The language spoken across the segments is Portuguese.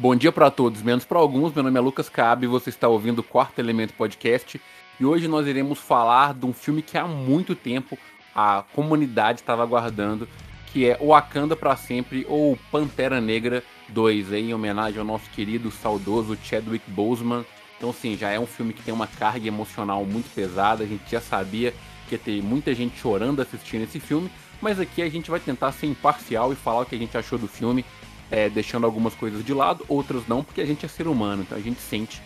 Bom dia para todos, menos para alguns. Meu nome é Lucas Cabe, você está ouvindo o Quarto Elemento Podcast e hoje nós iremos falar de um filme que há muito tempo a comunidade estava aguardando, que é Wakanda para sempre ou Pantera Negra 2, aí, em homenagem ao nosso querido saudoso Chadwick Boseman. Então, sim, já é um filme que tem uma carga emocional muito pesada. A gente já sabia que ia ter muita gente chorando assistindo esse filme, mas aqui a gente vai tentar ser imparcial e falar o que a gente achou do filme é, deixando algumas coisas de lado, outras não, porque a gente é ser humano, então a gente sente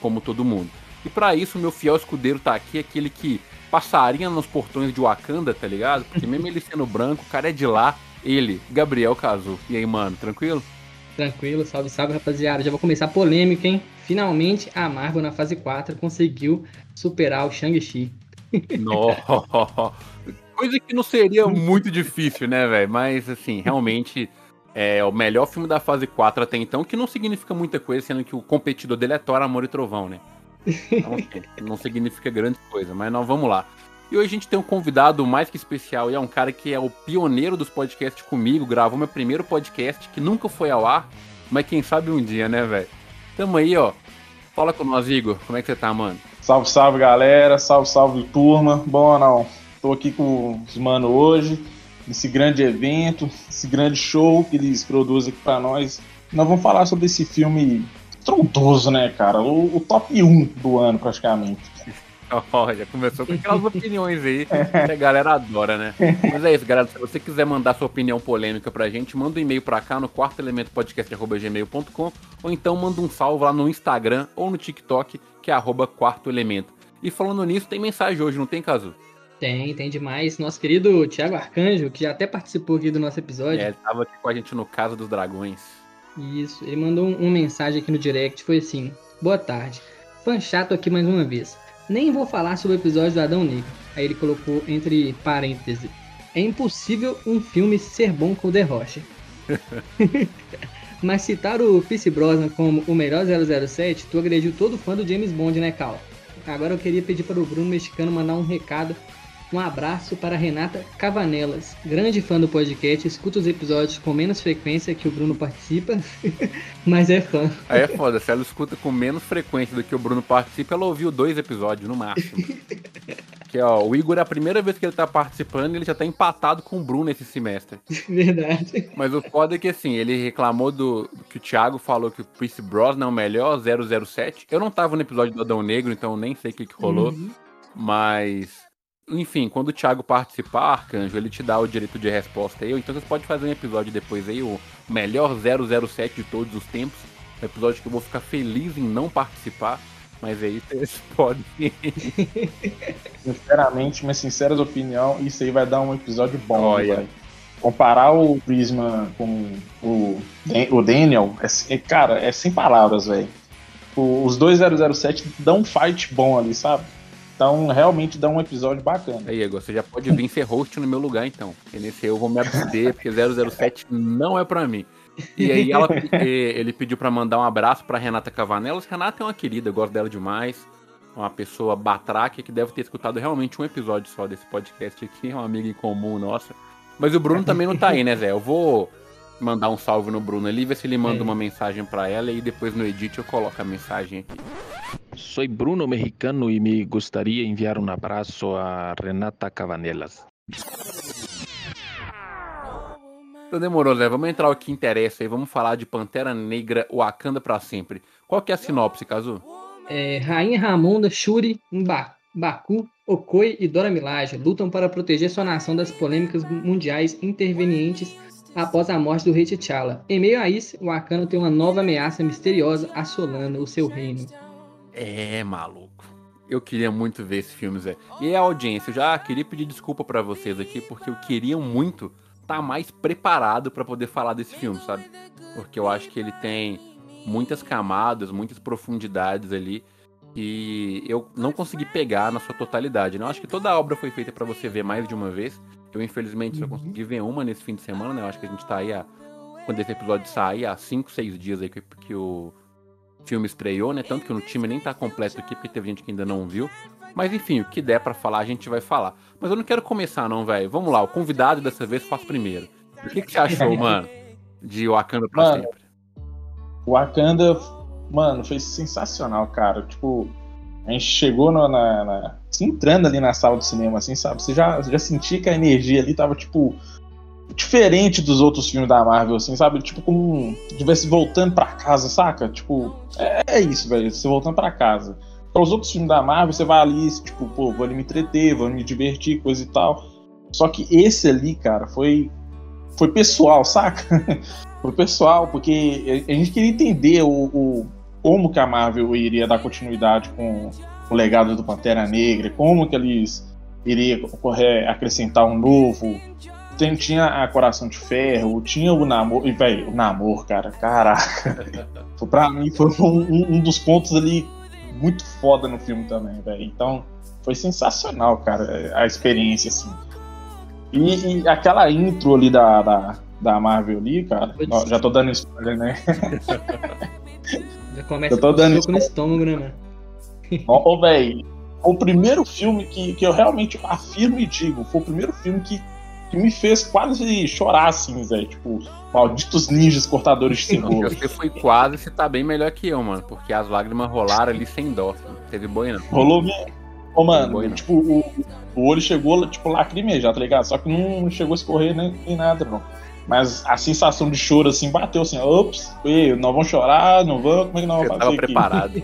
como todo mundo. E para isso, meu fiel escudeiro tá aqui, aquele que passaria nos portões de Wakanda, tá ligado? Porque mesmo ele sendo branco, o cara é de lá, ele, Gabriel Cazu. E aí, mano, tranquilo? Tranquilo, salve, salve, rapaziada. Já vou começar a polêmica, hein? Finalmente a Marvel na fase 4 conseguiu superar o Shang-Chi. Coisa que não seria muito difícil, né, velho? Mas, assim, realmente é o melhor filme da fase 4 até então, que não significa muita coisa, sendo que o competidor dele é Thor, Amor e Trovão, né? Então, assim, não significa grande coisa, mas nós vamos lá. E hoje a gente tem um convidado mais que especial, e é um cara que é o pioneiro dos podcasts comigo, gravou meu primeiro podcast, que nunca foi ao ar, mas quem sabe um dia, né, velho? Tamo aí, ó. Fala com nós, Igor. Como é que você tá, mano? Salve, salve, galera. Salve, salve, turma. Bom não? Tô aqui com os mano hoje esse grande evento, esse grande show que eles produzem aqui para nós. Nós vamos falar sobre esse filme estrondoso, né, cara? O, o top 1 do ano, praticamente. Já começou com aquelas opiniões aí que a galera adora, né? Mas é isso, galera. Se você quiser mandar sua opinião polêmica pra gente, manda um e-mail pra cá no quartoelementopodcast.gmail.com ou então manda um salve lá no Instagram ou no TikTok, que é arroba quarto elemento. E falando nisso, tem mensagem hoje, não tem, Caso? Tem, tem demais. Nosso querido Thiago Arcanjo, que já até participou aqui do nosso episódio. É, estava aqui com a gente no Casa dos Dragões. Isso, ele mandou um, uma mensagem aqui no direct, foi assim: Boa tarde, fã chato aqui mais uma vez. Nem vou falar sobre o episódio do Adão Negro. Aí ele colocou entre parênteses: É impossível um filme ser bom com o The Rocha. Mas citar o Pierce Brosnan como o melhor 007, tu agrediu todo fã do James Bond, né, Cal? Agora eu queria pedir para o Bruno Mexicano mandar um recado um abraço para Renata Cavanelas, grande fã do podcast, escuta os episódios com menos frequência que o Bruno participa, mas é fã. Aí é foda, se ela escuta com menos frequência do que o Bruno participa, ela ouviu dois episódios no máximo. que ó, o Igor é a primeira vez que ele tá participando ele já tá empatado com o Bruno esse semestre. Verdade. Mas o foda é que assim, ele reclamou do, do que o Thiago falou que o Chris Brosnan é o melhor 007. Eu não tava no episódio do Adão Negro, então nem sei o que, que rolou. Uhum. Mas enfim, quando o Thiago participar, Arcanjo, ele te dá o direito de resposta aí. Então você pode fazer um episódio depois aí, o melhor 007 de todos os tempos. Um episódio que eu vou ficar feliz em não participar. Mas aí vocês podem. Sinceramente, minha sincera opinião, isso aí vai dar um episódio bom. Olha. Comparar o Prisma com o, o Daniel, é, cara, é sem palavras, velho. Os dois 007 dão um fight bom ali, sabe? Então, realmente dá um episódio bacana. Aí, Igor, você já pode vir ser host no meu lugar, então. Porque nesse eu vou me abster, porque 007 não é pra mim. E aí ela, ele pediu para mandar um abraço para Renata Cavanelas. Renata é uma querida, eu gosto dela demais. Uma pessoa batraque que deve ter escutado realmente um episódio só desse podcast aqui, uma amiga em comum nossa. Mas o Bruno também não tá aí, né, Zé? Eu vou mandar um salve no Bruno ali, ver se ele manda é. uma mensagem para ela e depois no edit eu coloco a mensagem aqui. Sou Bruno Mexicano e me gostaria de enviar um abraço a Renata Cavanelas. Então demorou, Zé. Vamos entrar o que interessa aí. Vamos falar de Pantera Negra Wakanda para sempre. Qual que é a sinopse, Kazu? É, Rainha Ramonda, Shuri, Baku, Okoi e Dora Milaje lutam para proteger sua nação das polêmicas mundiais intervenientes após a morte do rei T'Challa. Em meio a isso, o Wakanda tem uma nova ameaça misteriosa assolando o seu reino. É, maluco. Eu queria muito ver esse filme, Zé. E a audiência, eu já queria pedir desculpa para vocês aqui, porque eu queria muito estar tá mais preparado para poder falar desse filme, sabe? Porque eu acho que ele tem muitas camadas, muitas profundidades ali e eu não consegui pegar na sua totalidade. Né? Eu acho que toda a obra foi feita para você ver mais de uma vez. Eu, infelizmente, só uhum. consegui ver uma nesse fim de semana, né? Eu acho que a gente tá aí, a, quando esse episódio sair, há 5, 6 dias aí que, que o filme estreou, né? Tanto que o time nem tá completo aqui, porque teve gente que ainda não viu. Mas enfim, o que der para falar, a gente vai falar. Mas eu não quero começar, não, velho. Vamos lá, o convidado dessa vez faz primeiro. O que, que você achou, mano, de Wakanda pra mano, sempre? O Wakanda, mano, foi sensacional, cara. Tipo, a gente chegou na, na, na entrando ali na sala do cinema, assim, sabe? Você já, já sentia que a energia ali tava, tipo, diferente dos outros filmes da Marvel, assim, sabe? Tipo, como se estivesse voltando para casa, saca? Tipo, é, é isso, velho. Você voltando para casa. Para os outros filmes da Marvel, você vai ali, tipo, pô, vou ali me entreter, vou me divertir, coisa e tal. Só que esse ali, cara, foi foi pessoal, saca? foi pessoal, porque a gente queria entender o, o, como que a Marvel iria dar continuidade com o legado do Pantera Negra, como que eles iriam acrescentar um novo tem, tinha a Coração de Ferro, tinha o Namor. E, velho, o Namor, cara, caraca. pra mim foi um, um, dos pontos ali muito foda no filme também, velho. Então, foi sensacional, cara, a experiência, assim. E, e aquela intro ali da, da, da Marvel ali, cara. Ó, já tô dando spoiler, né? Começa eu tô dando soco no estômago, né, mano? Ó, velho. O primeiro filme que, que eu realmente afirmo e digo, foi o primeiro filme que que me fez quase chorar, assim, velho. Tipo, malditos ninjas cortadores de cebola. Você foi quase, você tá bem melhor que eu, mano. Porque as lágrimas rolaram ali sem dó. Não teve boi, não. Rolou mesmo. Ô, mano, boi, tipo, o, o olho chegou, tipo, lacrimejar, tá ligado? Só que não chegou a escorrer nem, nem nada, não. Mas a sensação de choro, assim, bateu assim, ops, nós vamos chorar, não vamos, como é que nós vamos fazer? Tava preparado.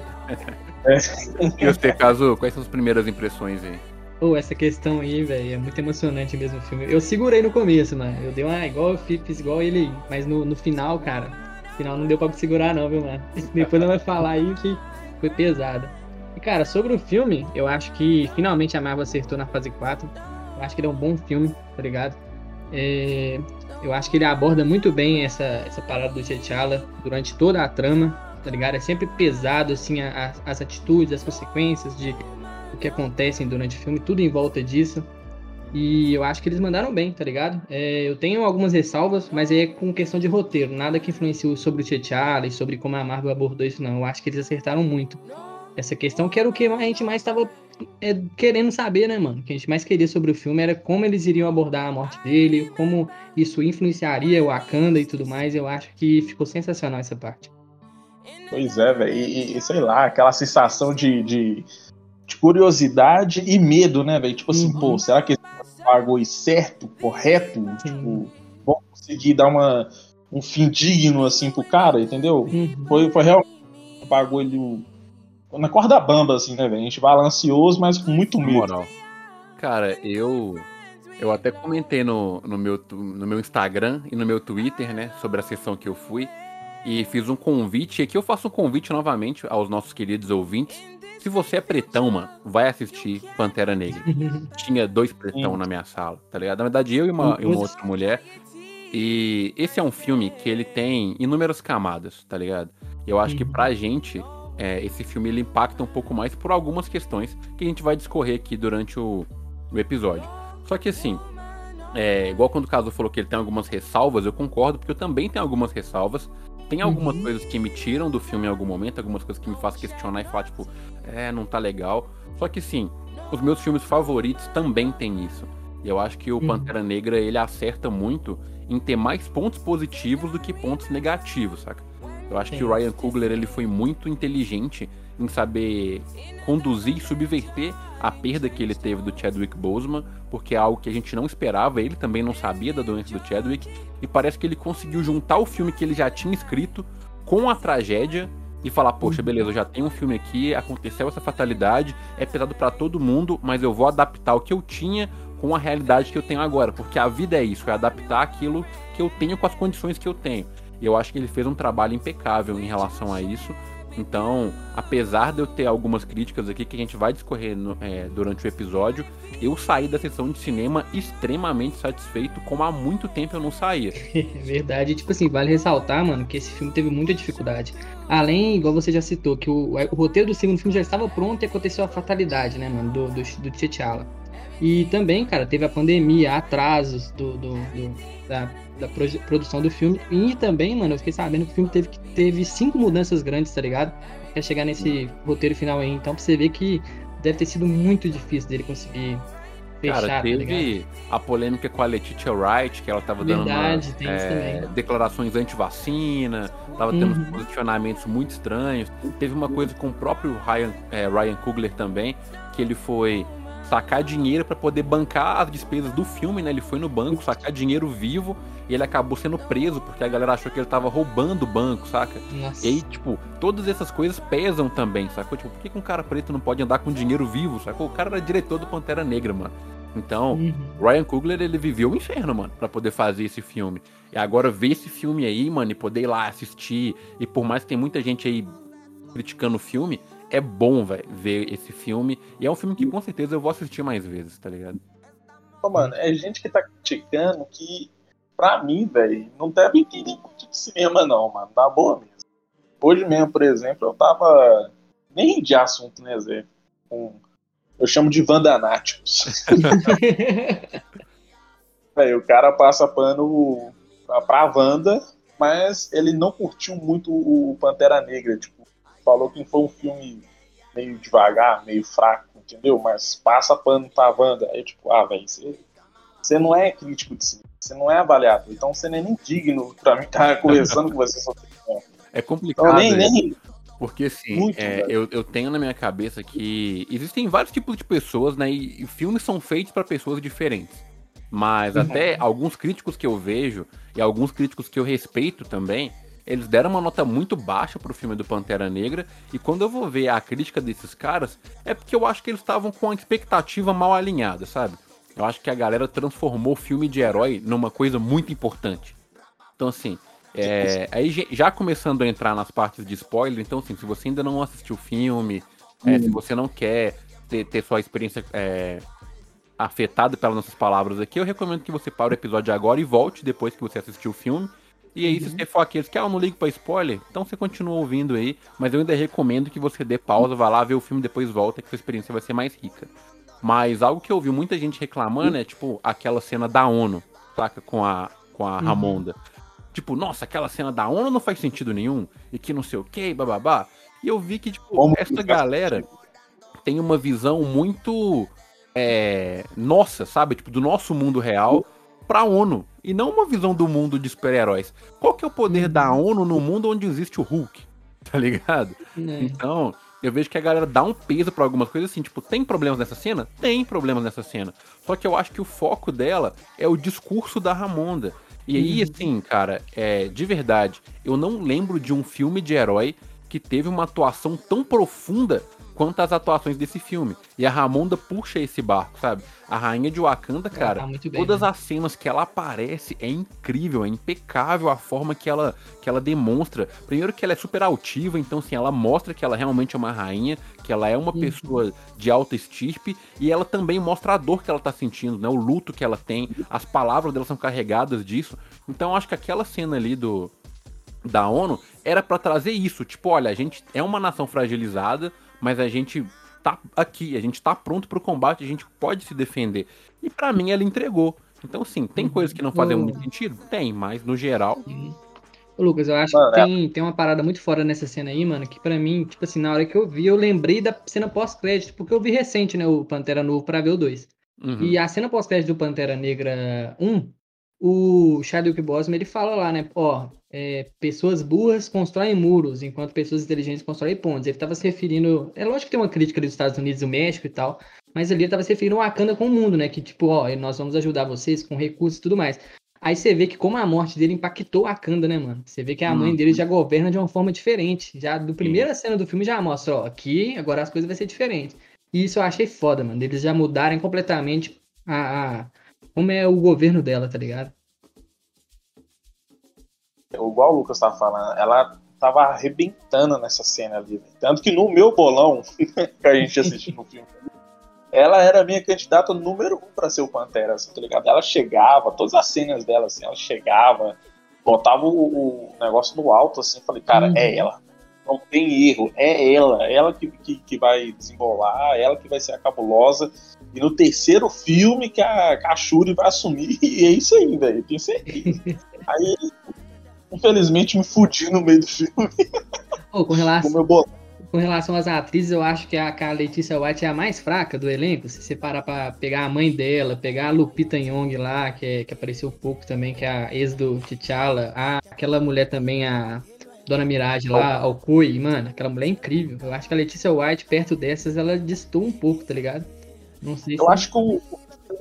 é. E você, Caso, quais são as primeiras impressões aí? Pô, essa questão aí, velho, é muito emocionante mesmo o filme. Eu segurei no começo, mano. Eu dei uma igual eu fiz, igual ele aí. Mas no, no final, cara, no final não deu pra segurar, não, viu, mano? Depois ela vai falar aí que foi pesado. E, cara, sobre o filme, eu acho que finalmente a Marvel acertou na fase 4. Eu acho que ele é um bom filme, tá ligado? É, eu acho que ele aborda muito bem essa, essa parada do T'Challa durante toda a trama, tá ligado? É sempre pesado, assim, a, a, as atitudes, as consequências de o que acontecem durante o filme, tudo em volta disso. E eu acho que eles mandaram bem, tá ligado? É, eu tenho algumas ressalvas, mas é com questão de roteiro, nada que influenciou sobre o T'Challa e sobre como a Marvel abordou isso, não. Eu acho que eles acertaram muito essa questão, que era o que a gente mais estava é, querendo saber, né, mano? O que a gente mais queria sobre o filme era como eles iriam abordar a morte dele, como isso influenciaria o Wakanda e tudo mais. Eu acho que ficou sensacional essa parte. Pois é, velho. E, e, sei lá, aquela sensação de, de de curiosidade e medo, né, velho? Tipo assim, uhum. pô, será que bagulho certo, correto? Uhum. Tipo, vão conseguir dar uma, um fim digno, assim, pro cara, entendeu? Uhum. Foi, foi realmente um bagulho na corda bamba, assim, né, velho? A gente ansioso, mas com muito medo. Moral. Cara, eu eu até comentei no, no, meu, no meu Instagram e no meu Twitter, né, sobre a sessão que eu fui. E fiz um convite, e aqui eu faço um convite novamente aos nossos queridos ouvintes se você é pretão, mano, vai assistir Pantera Negra. Tinha dois pretão na minha sala, tá ligado? Na verdade, eu e uma, e uma outra mulher. E esse é um filme que ele tem inúmeras camadas, tá ligado? E eu acho que uhum. pra gente, é, esse filme ele impacta um pouco mais por algumas questões que a gente vai discorrer aqui durante o, o episódio. Só que assim, é, igual quando o Caso falou que ele tem algumas ressalvas, eu concordo, porque eu também tenho algumas ressalvas. Tem algumas uhum. coisas que me tiram do filme em algum momento, algumas coisas que me fazem questionar e falar, tipo, é, não tá legal. Só que sim, os meus filmes favoritos também tem isso. E eu acho que o uhum. Pantera Negra ele acerta muito em ter mais pontos positivos do que pontos negativos, saca? Eu acho sim. que o Ryan Coogler ele foi muito inteligente em saber conduzir e subverter a perda que ele teve do Chadwick Boseman, porque é algo que a gente não esperava, ele também não sabia da doença do Chadwick, e parece que ele conseguiu juntar o filme que ele já tinha escrito com a tragédia e falar, poxa, uhum. beleza, eu já tenho um filme aqui, aconteceu essa fatalidade, é pesado para todo mundo, mas eu vou adaptar o que eu tinha com a realidade que eu tenho agora, porque a vida é isso, é adaptar aquilo que eu tenho com as condições que eu tenho. E eu acho que ele fez um trabalho impecável em relação a isso. Então, apesar de eu ter algumas críticas aqui que a gente vai discorrer no, é, durante o episódio, eu saí da sessão de cinema extremamente satisfeito, como há muito tempo eu não saía. Verdade, tipo assim, vale ressaltar, mano, que esse filme teve muita dificuldade. Além, igual você já citou, que o, o roteiro do segundo filme já estava pronto e aconteceu a fatalidade, né, mano, do, do, do T'Challa. E também, cara, teve a pandemia, atrasos do, do, do da, da produção do filme. E também, mano, eu fiquei sabendo que o filme teve, teve cinco mudanças grandes, tá ligado? Até chegar nesse roteiro final aí. Então, pra você ver que deve ter sido muito difícil dele conseguir Fechar, Cara, tá teve tá a polêmica com a Letitia Wright, que ela tava Verdade, dando uma, é, declarações anti-vacina, tava tendo uhum. posicionamentos muito estranhos. Teve uma coisa com o próprio Ryan, é, Ryan Coogler também, que ele foi sacar dinheiro para poder bancar as despesas do filme, né? Ele foi no banco sacar dinheiro vivo e ele acabou sendo preso porque a galera achou que ele tava roubando o banco, saca? Nossa. E aí, tipo, todas essas coisas pesam também, sacou? Tipo, por que, que um cara preto não pode andar com dinheiro vivo, sacou? O cara era diretor do Pantera Negra, mano. Então, uhum. Ryan Coogler, ele viveu o inferno, mano, para poder fazer esse filme. E agora ver esse filme aí, mano, e poder ir lá assistir, e por mais que tem muita gente aí criticando o filme, é bom, ver esse filme. E é um filme que com certeza eu vou assistir mais vezes, tá ligado? Mano, é gente que tá criticando que, pra mim, velho, não deve entender muito de cinema, não, mano. Na boa mesmo. Hoje mesmo, por exemplo, eu tava. Nem de assunto, né, Zé? Com... Eu chamo de Vandanáticos. velho, o cara passa pano pra Wanda, mas ele não curtiu muito o Pantera Negra, tipo falou que foi um filme meio devagar, meio fraco, entendeu? Mas passa pano pra Wanda. Aí, tipo, ah, velho, você, não é crítico de cinema, você não é avaliado, então você nem é nem digno pra mim estar conversando com você sobre É complicado. Então, nem, nem... Porque assim, Muito, é, eu, eu tenho na minha cabeça que existem vários tipos de pessoas, né? E, e filmes são feitos para pessoas diferentes. Mas uhum. até alguns críticos que eu vejo, e alguns críticos que eu respeito também, eles deram uma nota muito baixa pro filme do Pantera Negra, e quando eu vou ver a crítica desses caras, é porque eu acho que eles estavam com a expectativa mal alinhada, sabe? Eu acho que a galera transformou o filme de herói numa coisa muito importante. Então, assim, é, aí já começando a entrar nas partes de spoiler, então, assim, se você ainda não assistiu o filme, é, se você não quer ter, ter sua experiência é, afetada pelas nossas palavras aqui, eu recomendo que você pare o episódio agora e volte depois que você assistiu o filme e aí, uhum. se você for aqueles que, ah, eu não ligo pra spoiler, então você continua ouvindo aí, mas eu ainda recomendo que você dê pausa, vá lá ver o filme depois volta, que sua experiência vai ser mais rica. Mas algo que eu ouvi muita gente reclamando é, tipo, aquela cena da ONU, saca? Com a, com a uhum. Ramonda. Tipo, nossa, aquela cena da ONU não faz sentido nenhum, e que não sei o que, bababá. E eu vi que, tipo, Como essa galera tem uma visão muito. É, nossa, sabe? Tipo, do nosso mundo real pra ONU. E não uma visão do mundo de super-heróis. Qual que é o poder da uhum. ONU no mundo onde existe o Hulk? Tá ligado? É. Então, eu vejo que a galera dá um peso para algumas coisas assim, tipo, tem problemas nessa cena? Tem problemas nessa cena. Só que eu acho que o foco dela é o discurso da Ramonda. E aí, uhum. assim, cara, é, de verdade, eu não lembro de um filme de herói que teve uma atuação tão profunda quanto as atuações desse filme. E a Ramonda puxa esse barco, sabe? A rainha de Wakanda, cara, tá bem, todas né? as cenas que ela aparece é incrível, é impecável a forma que ela, que ela demonstra. Primeiro que ela é super altiva, então assim, ela mostra que ela realmente é uma rainha, que ela é uma uhum. pessoa de alta estirpe, e ela também mostra a dor que ela tá sentindo, né? O luto que ela tem, as palavras dela são carregadas disso. Então acho que aquela cena ali do da ONU era para trazer isso, tipo, olha, a gente é uma nação fragilizada, mas a gente tá aqui, a gente tá pronto pro combate, a gente pode se defender. E para mim ela entregou. Então, sim, tem uhum. coisas que não fazem muito sentido? Tem, mas no geral. Uhum. Ô, Lucas, eu acho que tem, é... tem uma parada muito fora nessa cena aí, mano, que para mim, tipo assim, na hora que eu vi, eu lembrei da cena pós-crédito, porque eu vi recente, né, o Pantera Novo pra ver o 2. Uhum. E a cena pós-crédito do Pantera Negra 1, o Chadwick Boseman, ele fala lá, né, ó, é, pessoas burras constroem muros, enquanto pessoas inteligentes constroem pontes. Ele estava se referindo. É lógico que tem uma crítica dos Estados Unidos e do México e tal, mas ali ele estava se referindo a Wakanda com o mundo, né? Que tipo, ó, nós vamos ajudar vocês com recursos e tudo mais. Aí você vê que como a morte dele impactou a Wakanda, né, mano? Você vê que a mãe dele uhum. já governa de uma forma diferente. Já do primeira cena do filme já mostra, ó, aqui agora as coisas vão ser diferentes. E isso eu achei foda, mano. Eles já mudarem completamente a, a como é o governo dela, tá ligado? igual o Lucas estava falando, ela tava arrebentando nessa cena ali. Tanto que no meu bolão, que a gente assistiu no filme, ela era a minha candidata número um para ser o Pantera, assim, tá ligado? Ela chegava, todas as cenas dela, assim, ela chegava, botava o, o negócio no alto, assim, falei, cara, uhum. é ela. Não tem erro, é ela, ela que, que, que, vai desembolar, ela que vai ser a cabulosa. E no terceiro filme que a, que a Shuri vai assumir, e é isso aí, velho, tenho certeza. Aí infelizmente me fudi no meio do filme. Oh, com relação. com relação às atrizes, eu acho que a, que a Letícia White é a mais fraca do elenco. Se você parar pra pegar a mãe dela, pegar a Lupita Nyong lá, que, é, que apareceu pouco também, que é a ex do T'Challa, a, aquela mulher também, a Dona Mirage lá, ao Kui, mano, aquela mulher é incrível. Eu acho que a Letícia White, perto dessas, ela distou um pouco, tá ligado? Eu acho que o,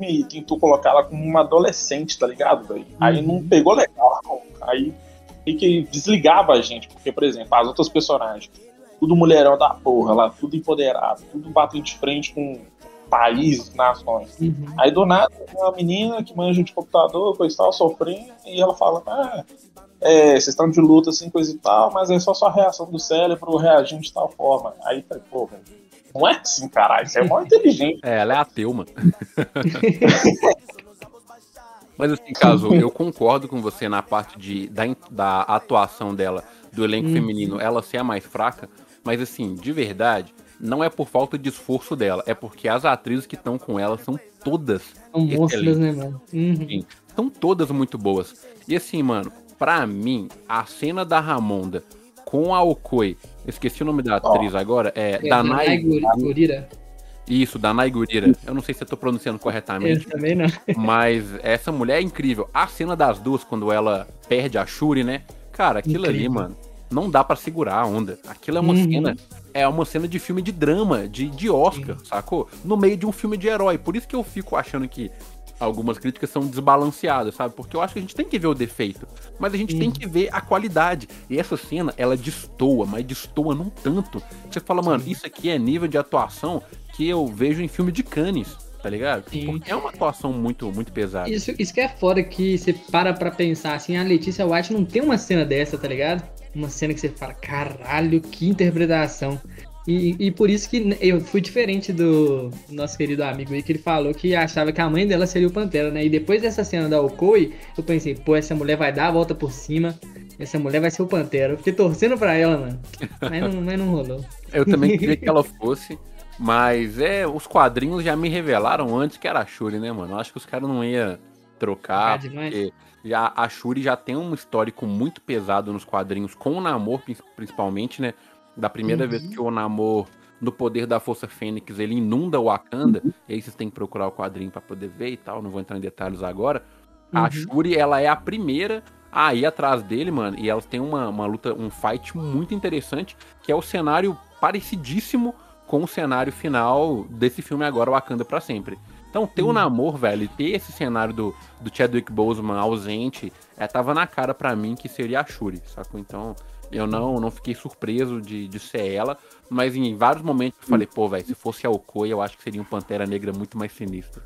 filme tentou colocar ela como uma adolescente, tá ligado, velho? Uhum. Aí não pegou legal, aí que desligava a gente, porque, por exemplo, as outras personagens, tudo mulherão da porra lá, tudo empoderado, tudo batendo de frente com países, nações. Uhum. Aí do nada, uma menina que manja de computador, coisa e tal, sofrendo, e ela fala, ah, é, vocês estão de luta, assim, coisa e tal, mas é só sua reação do cérebro reagindo de tal forma. Aí, pô, velho, não é assim, caralho, você é mó inteligente. É, ela é ateu, mano. Mas assim, caso eu concordo com você na parte de, da, da atuação dela, do elenco hum. feminino, ela ser a mais fraca, mas assim, de verdade, não é por falta de esforço dela, é porque as atrizes que estão com ela são todas. São monstros, né, mano? Uhum. Sim, são todas muito boas. E assim, mano, pra mim, a cena da Ramonda com a Okoi, esqueci o nome da atriz oh. agora, é, é Danai Gurira. Isso, da Naigurira. Eu não sei se eu tô pronunciando corretamente. Eu também não. Mas essa mulher é incrível. A cena das duas, quando ela perde a Shuri, né? Cara, aquilo incrível. ali, mano, não dá para segurar a onda. Aquilo é uma uhum. cena. É uma cena de filme de drama, de, de Oscar, sacou? No meio de um filme de herói. Por isso que eu fico achando que algumas críticas são desbalanceadas, sabe? Porque eu acho que a gente tem que ver o defeito, mas a gente tem que ver a qualidade. E essa cena, ela destoa, mas destoa num tanto. Você fala, mano, isso aqui é nível de atuação que eu vejo em filme de Cannes, tá ligado? Sim. Porque é uma atuação muito, muito pesada. Isso, isso que é foda que você para pra pensar assim, a Letícia White não tem uma cena dessa, tá ligado? Uma cena que você fala, caralho, que interpretação. E, e por isso que eu fui diferente do nosso querido amigo aí, que ele falou que achava que a mãe dela seria o Pantera, né? E depois dessa cena da Okoi, eu pensei, pô, essa mulher vai dar a volta por cima, essa mulher vai ser o Pantera. Eu fiquei torcendo pra ela, mano. Mas não, mas não rolou. Eu também queria que ela fosse. Mas é, os quadrinhos já me revelaram antes que era a Shuri, né, mano? Eu acho que os caras não iam trocar, é porque já, a Shuri já tem um histórico muito pesado nos quadrinhos, com o Namor principalmente, né? Da primeira uhum. vez que o Namor, no poder da Força Fênix, ele inunda o Wakanda, uhum. e aí vocês têm que procurar o quadrinho para poder ver e tal, não vou entrar em detalhes agora. Uhum. A Shuri, ela é a primeira a ir atrás dele, mano, e elas têm uma, uma luta, um fight muito interessante, que é o cenário parecidíssimo com o cenário final desse filme agora, Wakanda para sempre. Então, ter o um namoro, velho, ter esse cenário do, do Chadwick Boseman ausente, é, tava na cara para mim que seria a Shuri, sacou? Então, eu não, não fiquei surpreso de, de ser ela, mas em vários momentos eu falei, pô, velho, se fosse a Okoye, eu acho que seria um Pantera Negra muito mais sinistro.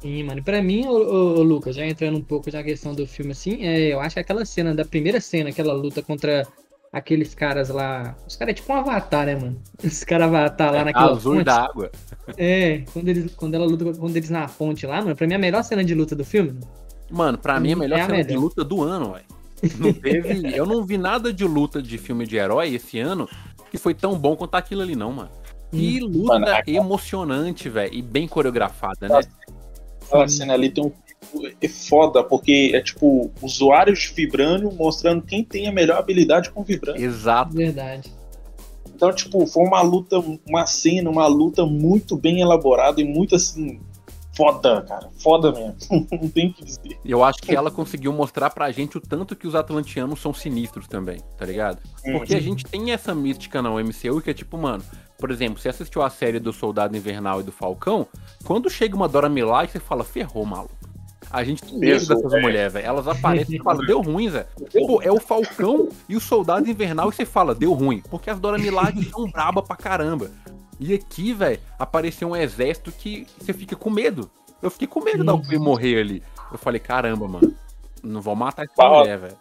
Sim, mano. Pra mim, o, o, Lucas, já entrando um pouco na questão do filme, assim, é, eu acho que aquela cena, da primeira cena, aquela luta contra aqueles caras lá. Os caras é tipo um avatar, né, mano? Os caras avatar lá é, naquela. Azul fonte. da água. É, quando, eles, quando ela luta quando eles na fonte lá, mano, pra mim é a melhor cena de luta do filme. Mano, pra mim é a melhor é a cena melhor. de luta do ano, velho. Não teve. eu não vi nada de luta de filme de herói esse ano que foi tão bom quanto aquilo ali, não, mano. Que hum. luta mano, emocionante, velho. E bem coreografada, né? Aquela cena ali tem um é foda, porque é tipo usuários de Vibranium mostrando quem tem a melhor habilidade com Vibranium. Exato. Verdade. Então, tipo, foi uma luta, uma cena, uma luta muito bem elaborada e muito assim. Foda, cara. Foda mesmo. Não tem o que dizer. Eu acho que ela conseguiu mostrar pra gente o tanto que os atlantianos são sinistros também, tá ligado? Porque a gente tem essa mística na MCU que é tipo, mano, por exemplo, você assistiu a série do Soldado Invernal e do Falcão, quando chega uma Dora Milaje, você fala, ferrou, maluco. A gente tem medo dessas mulheres, velho. Elas aparecem e falam, deu ruim, Zé. Pô, é o Falcão e o Soldado Invernal e você fala, deu ruim. Porque as Dora Milaje são braba pra caramba. E aqui, velho, apareceu um exército que você fica com medo. Eu fiquei com medo da Alcree morrer ali. Eu falei, caramba, mano. Não vou matar essa mulher, velho.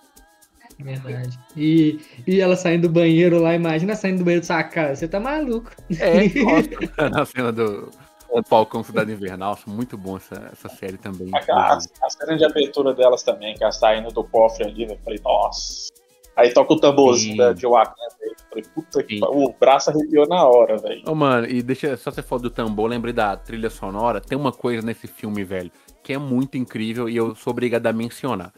Verdade. E, e ela saindo do banheiro lá, imagina saindo do banheiro sua casa. Você tá maluco. É, nossa, na cena do, o Falcão Cidade Invernal, muito bom essa, essa série também. A, a, a cena de abertura delas também, que ela saindo do cofre ali, né? Falei, nossa. Aí toca o tamborzinho da, de Wakanda aí. Falei, puta que O braço arrepiou na hora, velho. Ô, mano, e deixa só você falar do tambor, lembrei da trilha sonora. Tem uma coisa nesse filme, velho, que é muito incrível e eu sou obrigado a mencionar.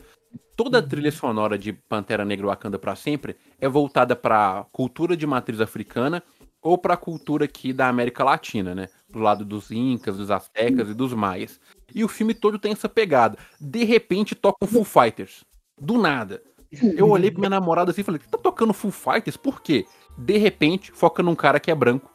toda a trilha sonora de Pantera Negra Wakanda para sempre é voltada para cultura de matriz africana ou para a cultura aqui da América Latina, né? Do lado dos incas, dos astecas e dos maias. E o filme todo tem essa pegada. De repente toca um Full Fighters. Do nada. Eu olhei pra minha namorada assim e falei: "Tá tocando Full Fighters? Por quê?" De repente foca num cara que é branco.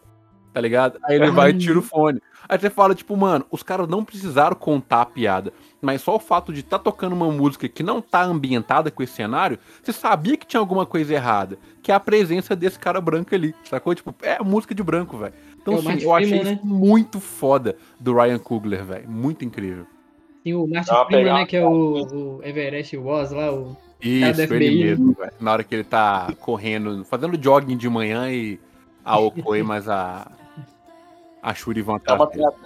Tá ligado? Aí ele vai e tira o fone. Aí você fala, tipo, mano, os caras não precisaram contar a piada. Mas só o fato de estar tá tocando uma música que não tá ambientada com esse cenário, você sabia que tinha alguma coisa errada. Que é a presença desse cara branco ali. Sacou? Tipo, é a música de branco, velho. Então, é sim, eu achei né? isso muito foda do Ryan Coogler, velho. Muito incrível. Tem o Martin Freeman, né? Que é o, o Everest Wars lá, o. Isso, ele mesmo, velho. Na hora que ele tá correndo, fazendo jogging de manhã e a Okoi, mas a, a Shuri vão atrás. É uma piada,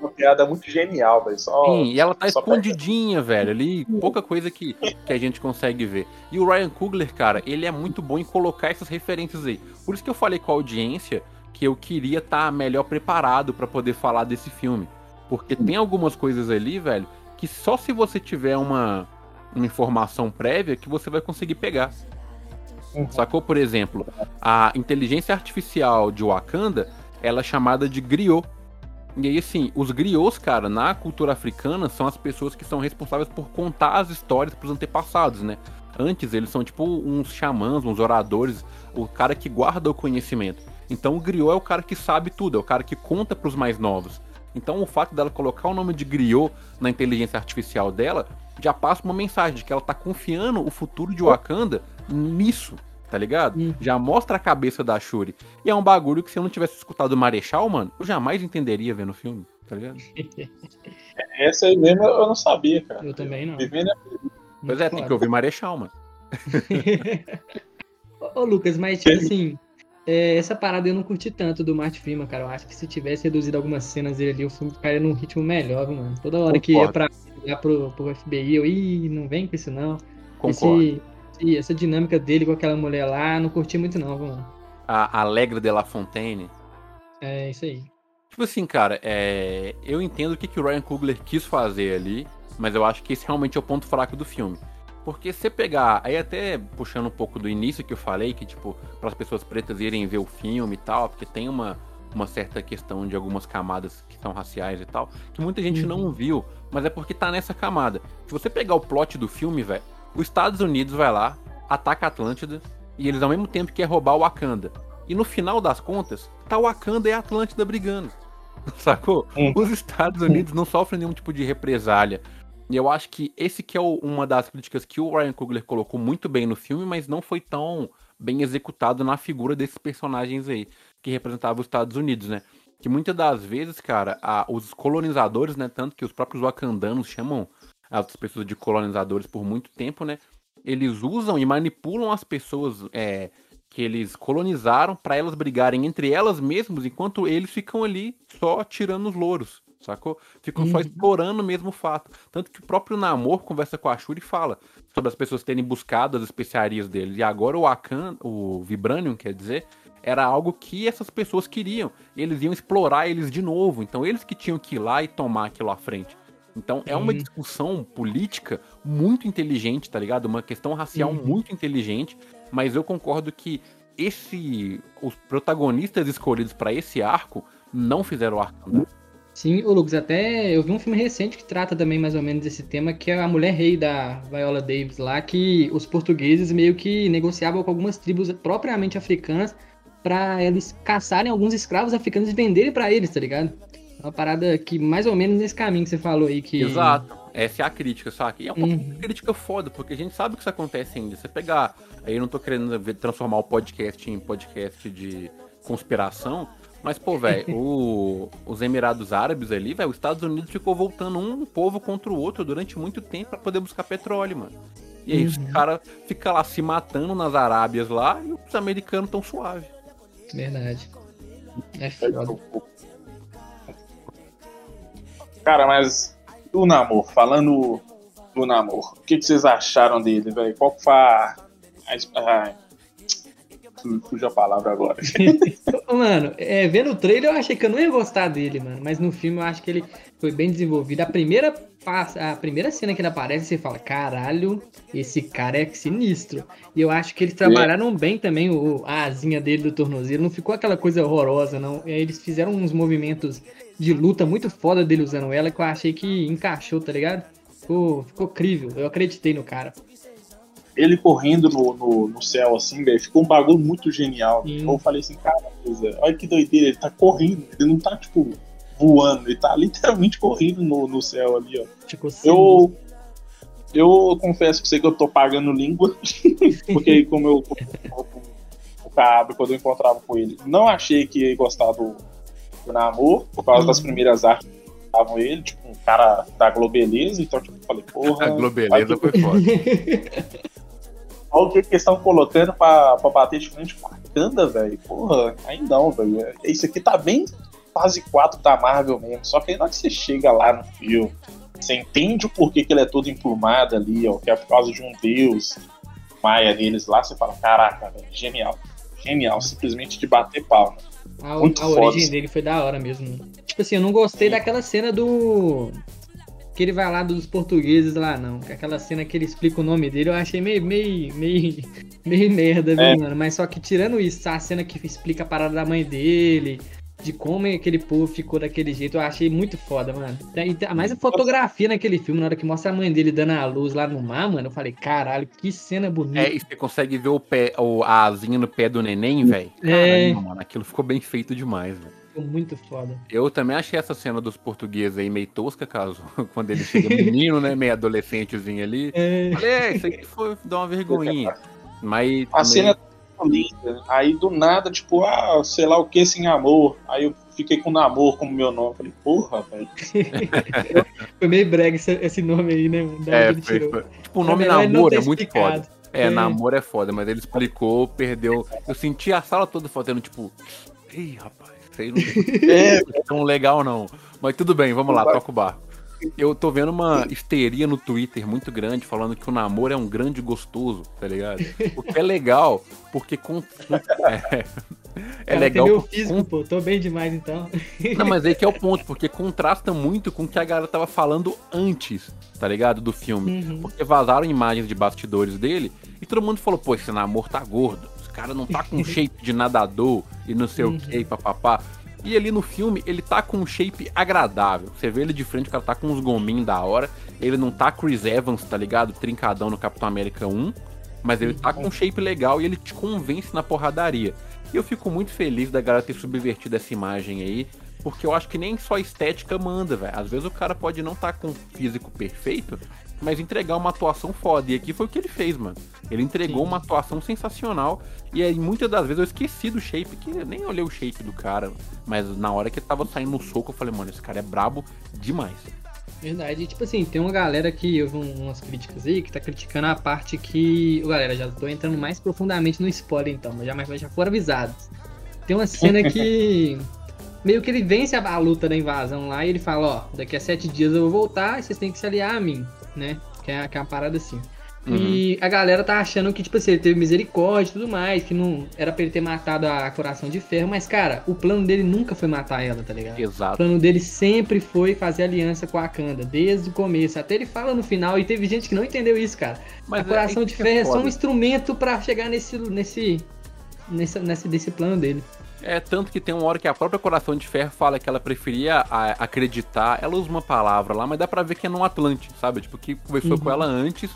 uma piada muito genial, velho. Sim, e ela tá escondidinha, velho. Ali, pouca coisa que, que a gente consegue ver. E o Ryan Coogler, cara, ele é muito bom em colocar essas referências aí. Por isso que eu falei com a audiência que eu queria estar tá melhor preparado para poder falar desse filme. Porque tem algumas coisas ali, velho, que só se você tiver uma, uma informação prévia que você vai conseguir pegar. Uhum. Sacou? Por exemplo, a inteligência artificial de Wakanda ela é chamada de griot. E aí, assim, os griots, cara, na cultura africana, são as pessoas que são responsáveis por contar as histórias pros antepassados, né? Antes, eles são tipo uns xamãs, uns oradores, o cara que guarda o conhecimento. Então, o griot é o cara que sabe tudo, é o cara que conta pros mais novos. Então, o fato dela colocar o nome de griot na inteligência artificial dela já passa uma mensagem de que ela tá confiando o futuro de Wakanda nisso, tá ligado? Uhum. Já mostra a cabeça da Shuri. E é um bagulho que se eu não tivesse escutado o Marechal, mano, eu jamais entenderia vendo o filme, tá ligado? Essa aí mesmo eu não sabia, cara. Eu também não. Vivendo. Pois é, tem que ouvir Marechal, mano. Ô, Lucas, mas tipo assim, é, essa parada eu não curti tanto do Martin Freeman, cara. Eu acho que se tivesse reduzido algumas cenas dele ali, o filme ficaria num ritmo melhor, mano. Toda hora Concordo. que ia pra, ia pro, pro FBI, eu, ih, não vem com isso não. Concordo. Esse, essa dinâmica dele com aquela mulher lá, não curti muito não, mano. A Alegre de La Fontaine. É, isso aí. Tipo assim, cara, é... eu entendo o que, que o Ryan Coogler quis fazer ali, mas eu acho que esse realmente é o ponto fraco do filme. Porque se pegar, aí até puxando um pouco do início que eu falei, que tipo, para as pessoas pretas irem ver o filme e tal, porque tem uma, uma certa questão de algumas camadas que são raciais e tal, que muita gente uhum. não viu, mas é porque tá nessa camada. Se você pegar o plot do filme, velho, os Estados Unidos vai lá, ataca a Atlântida, e eles ao mesmo tempo querem roubar o Wakanda. E no final das contas, tá o Wakanda e a Atlântida brigando. Sacou? Hum. Os Estados Unidos não sofrem nenhum tipo de represália. E eu acho que esse que é o, uma das críticas que o Ryan Coogler colocou muito bem no filme, mas não foi tão bem executado na figura desses personagens aí, que representavam os Estados Unidos, né? Que muitas das vezes, cara, a, os colonizadores, né? Tanto que os próprios wakandanos chamam as pessoas de colonizadores por muito tempo, né? Eles usam e manipulam as pessoas é, que eles colonizaram para elas brigarem entre elas mesmas, enquanto eles ficam ali só tirando os louros, sacou? Ficam uhum. só explorando o mesmo fato. Tanto que o próprio Namor conversa com a Shuri e fala sobre as pessoas terem buscado as especiarias deles. E agora o Akan, o Vibranium, quer dizer, era algo que essas pessoas queriam. Eles iam explorar eles de novo. Então eles que tinham que ir lá e tomar aquilo à frente. Então é uma discussão política muito inteligente, tá ligado? Uma questão racial uhum. muito inteligente, mas eu concordo que esse os protagonistas escolhidos para esse arco não fizeram o arco. Né? Sim, o Lucas, até eu vi um filme recente que trata também mais ou menos desse tema, que é a mulher rei da Viola Davis lá, que os portugueses meio que negociavam com algumas tribos propriamente africanas para eles caçarem alguns escravos africanos e venderem para eles, tá ligado? Uma parada que mais ou menos nesse caminho que você falou aí que. Exato. Essa é a crítica, sabe? E é uma uhum. crítica foda, porque a gente sabe que isso acontece ainda. Você pegar. Aí eu não tô querendo transformar o podcast em podcast de conspiração. Mas, pô, velho, os Emirados Árabes ali, velho, os Estados Unidos ficou voltando um povo contra o outro durante muito tempo para poder buscar petróleo, mano. E aí uhum. os caras ficam lá se matando nas Arábias lá e os americanos tão suave. Verdade. É foda. Cara, mas o namoro, falando do namoro, o que, que vocês acharam dele, velho? Qual foi a, a, fugiu a palavra agora. mano, é, vendo o trailer eu achei que eu não ia gostar dele, mano. Mas no filme eu acho que ele foi bem desenvolvido. A primeira, a primeira cena que ele aparece, você fala, caralho, esse cara é sinistro. E eu acho que eles trabalharam é. bem também o, a asinha dele do tornozelo. Não ficou aquela coisa horrorosa, não. Eles fizeram uns movimentos de luta muito foda dele usando ela que eu achei que encaixou, tá ligado? Ficou, ficou crível. Eu acreditei no cara ele correndo no, no, no céu, assim, velho, ficou um bagulho muito genial. Sim. Eu falei assim, cara, olha que doideira, ele tá correndo, ele não tá, tipo, voando, ele tá literalmente correndo no, no céu ali, ó. Tipo assim, eu, eu confesso que sei que eu tô pagando língua, porque como eu com o Cabo, quando eu encontrava com ele, não achei que ia gostar do, do Namor, por causa das uhum. primeiras artes que estavam ele, tipo, um cara da Globeleza, então, tipo, eu falei, porra. A Globeleza foi foda. Olha o que, eles estão colocando pra, pra bater de frente com a Wakanda, velho. Porra, aí não, velho. Isso aqui tá bem fase 4 da Marvel mesmo. Só que aí na hora que você chega lá no filme, você entende o porquê que ele é todo emplumado ali, ó, que é por causa de um deus maia deles lá, você fala, caraca, velho, genial. Genial, simplesmente de bater palma. A, Muito a origem dele foi da hora mesmo. Tipo assim, eu não gostei Sim. daquela cena do que ele vai lá dos portugueses lá, não. Aquela cena que ele explica o nome dele, eu achei meio, meio, meio, meio merda, viu, é. mano? Mas só que tirando isso, a cena que explica a parada da mãe dele, de como aquele povo ficou daquele jeito, eu achei muito foda, mano. Mais a fotografia naquele filme, na hora que mostra a mãe dele dando a luz lá no mar, mano, eu falei, caralho, que cena bonita. É, e você consegue ver o pé, o, a asinha no pé do neném, velho? É. mano, aquilo ficou bem feito demais, velho. Ficou muito foda. Eu também achei essa cena dos portugueses aí meio tosca, caso. Quando ele chega menino, né? Meio adolescentezinho ali. É. Falei, é, isso aqui foi dar uma vergonhinha. Mas. A também... cena linda. Aí do nada, tipo, ah, sei lá o que sem amor. Aí eu fiquei com namor como meu nome. Falei, porra, velho. foi meio brega esse, esse, nome aí, né? Da é, foi, foi. Tipo, o nome namoro é muito foda. É, é, namoro é foda, mas ele explicou, perdeu. Eu senti a sala toda fazendo, tipo, ei, rapaz. Vocês não é tão legal, não. Mas tudo bem, vamos lá, toca o barco. Eu tô vendo uma histeria no Twitter muito grande falando que o namoro é um grande gostoso, tá ligado? O que é legal, porque com. É, é legal. Meu físico, com... pô, tô bem demais então. Não, mas aí que é o ponto, porque contrasta muito com o que a galera tava falando antes, tá ligado? Do filme. Uhum. Porque vazaram imagens de bastidores dele e todo mundo falou, pô, esse namoro tá gordo cara não tá com shape de nadador e não sei uhum. o que, papapá. E ali no filme, ele tá com um shape agradável. Você vê ele de frente, o cara tá com uns gominhos da hora. Ele não tá Chris Evans, tá ligado? Trincadão no Capitão América 1. Mas ele tá com um shape legal e ele te convence na porradaria. E eu fico muito feliz da galera ter subvertido essa imagem aí. Porque eu acho que nem só estética manda, velho. Às vezes o cara pode não estar tá com um físico perfeito, mas entregar uma atuação foda. E aqui foi o que ele fez, mano. Ele entregou Sim. uma atuação sensacional. E aí, muitas das vezes eu esqueci do shape, que eu nem olhei o shape do cara. Mas na hora que ele tava saindo no soco, eu falei, mano, esse cara é brabo demais. Verdade. tipo assim, tem uma galera que eu vi umas críticas aí que tá criticando a parte que. Galera, já tô entrando mais profundamente no spoiler então, mas já, mas já foram avisados. Tem uma cena que. meio que ele vence a, a, luta da invasão lá e ele fala, ó, daqui a sete dias eu vou voltar e vocês têm que se aliar a mim né? Que é, que é uma parada assim. Uhum. E a galera tá achando que, tipo assim, ele teve misericórdia e tudo mais, que não era pra ele ter matado a Coração de Ferro, mas, cara, o plano dele nunca foi matar ela, tá ligado? Exato. O plano dele sempre foi fazer aliança com a Kanda, desde o começo. Até ele fala no final, e teve gente que não entendeu isso, cara. Mas a Coração é, de Ferro é, é só um instrumento para chegar nesse, nesse, nesse, nesse, desse plano dele. É, tanto que tem uma hora que a própria Coração de Ferro fala que ela preferia acreditar. Ela usa uma palavra lá, mas dá pra ver que é no Atlante, sabe? Tipo, que conversou uhum. com ela antes,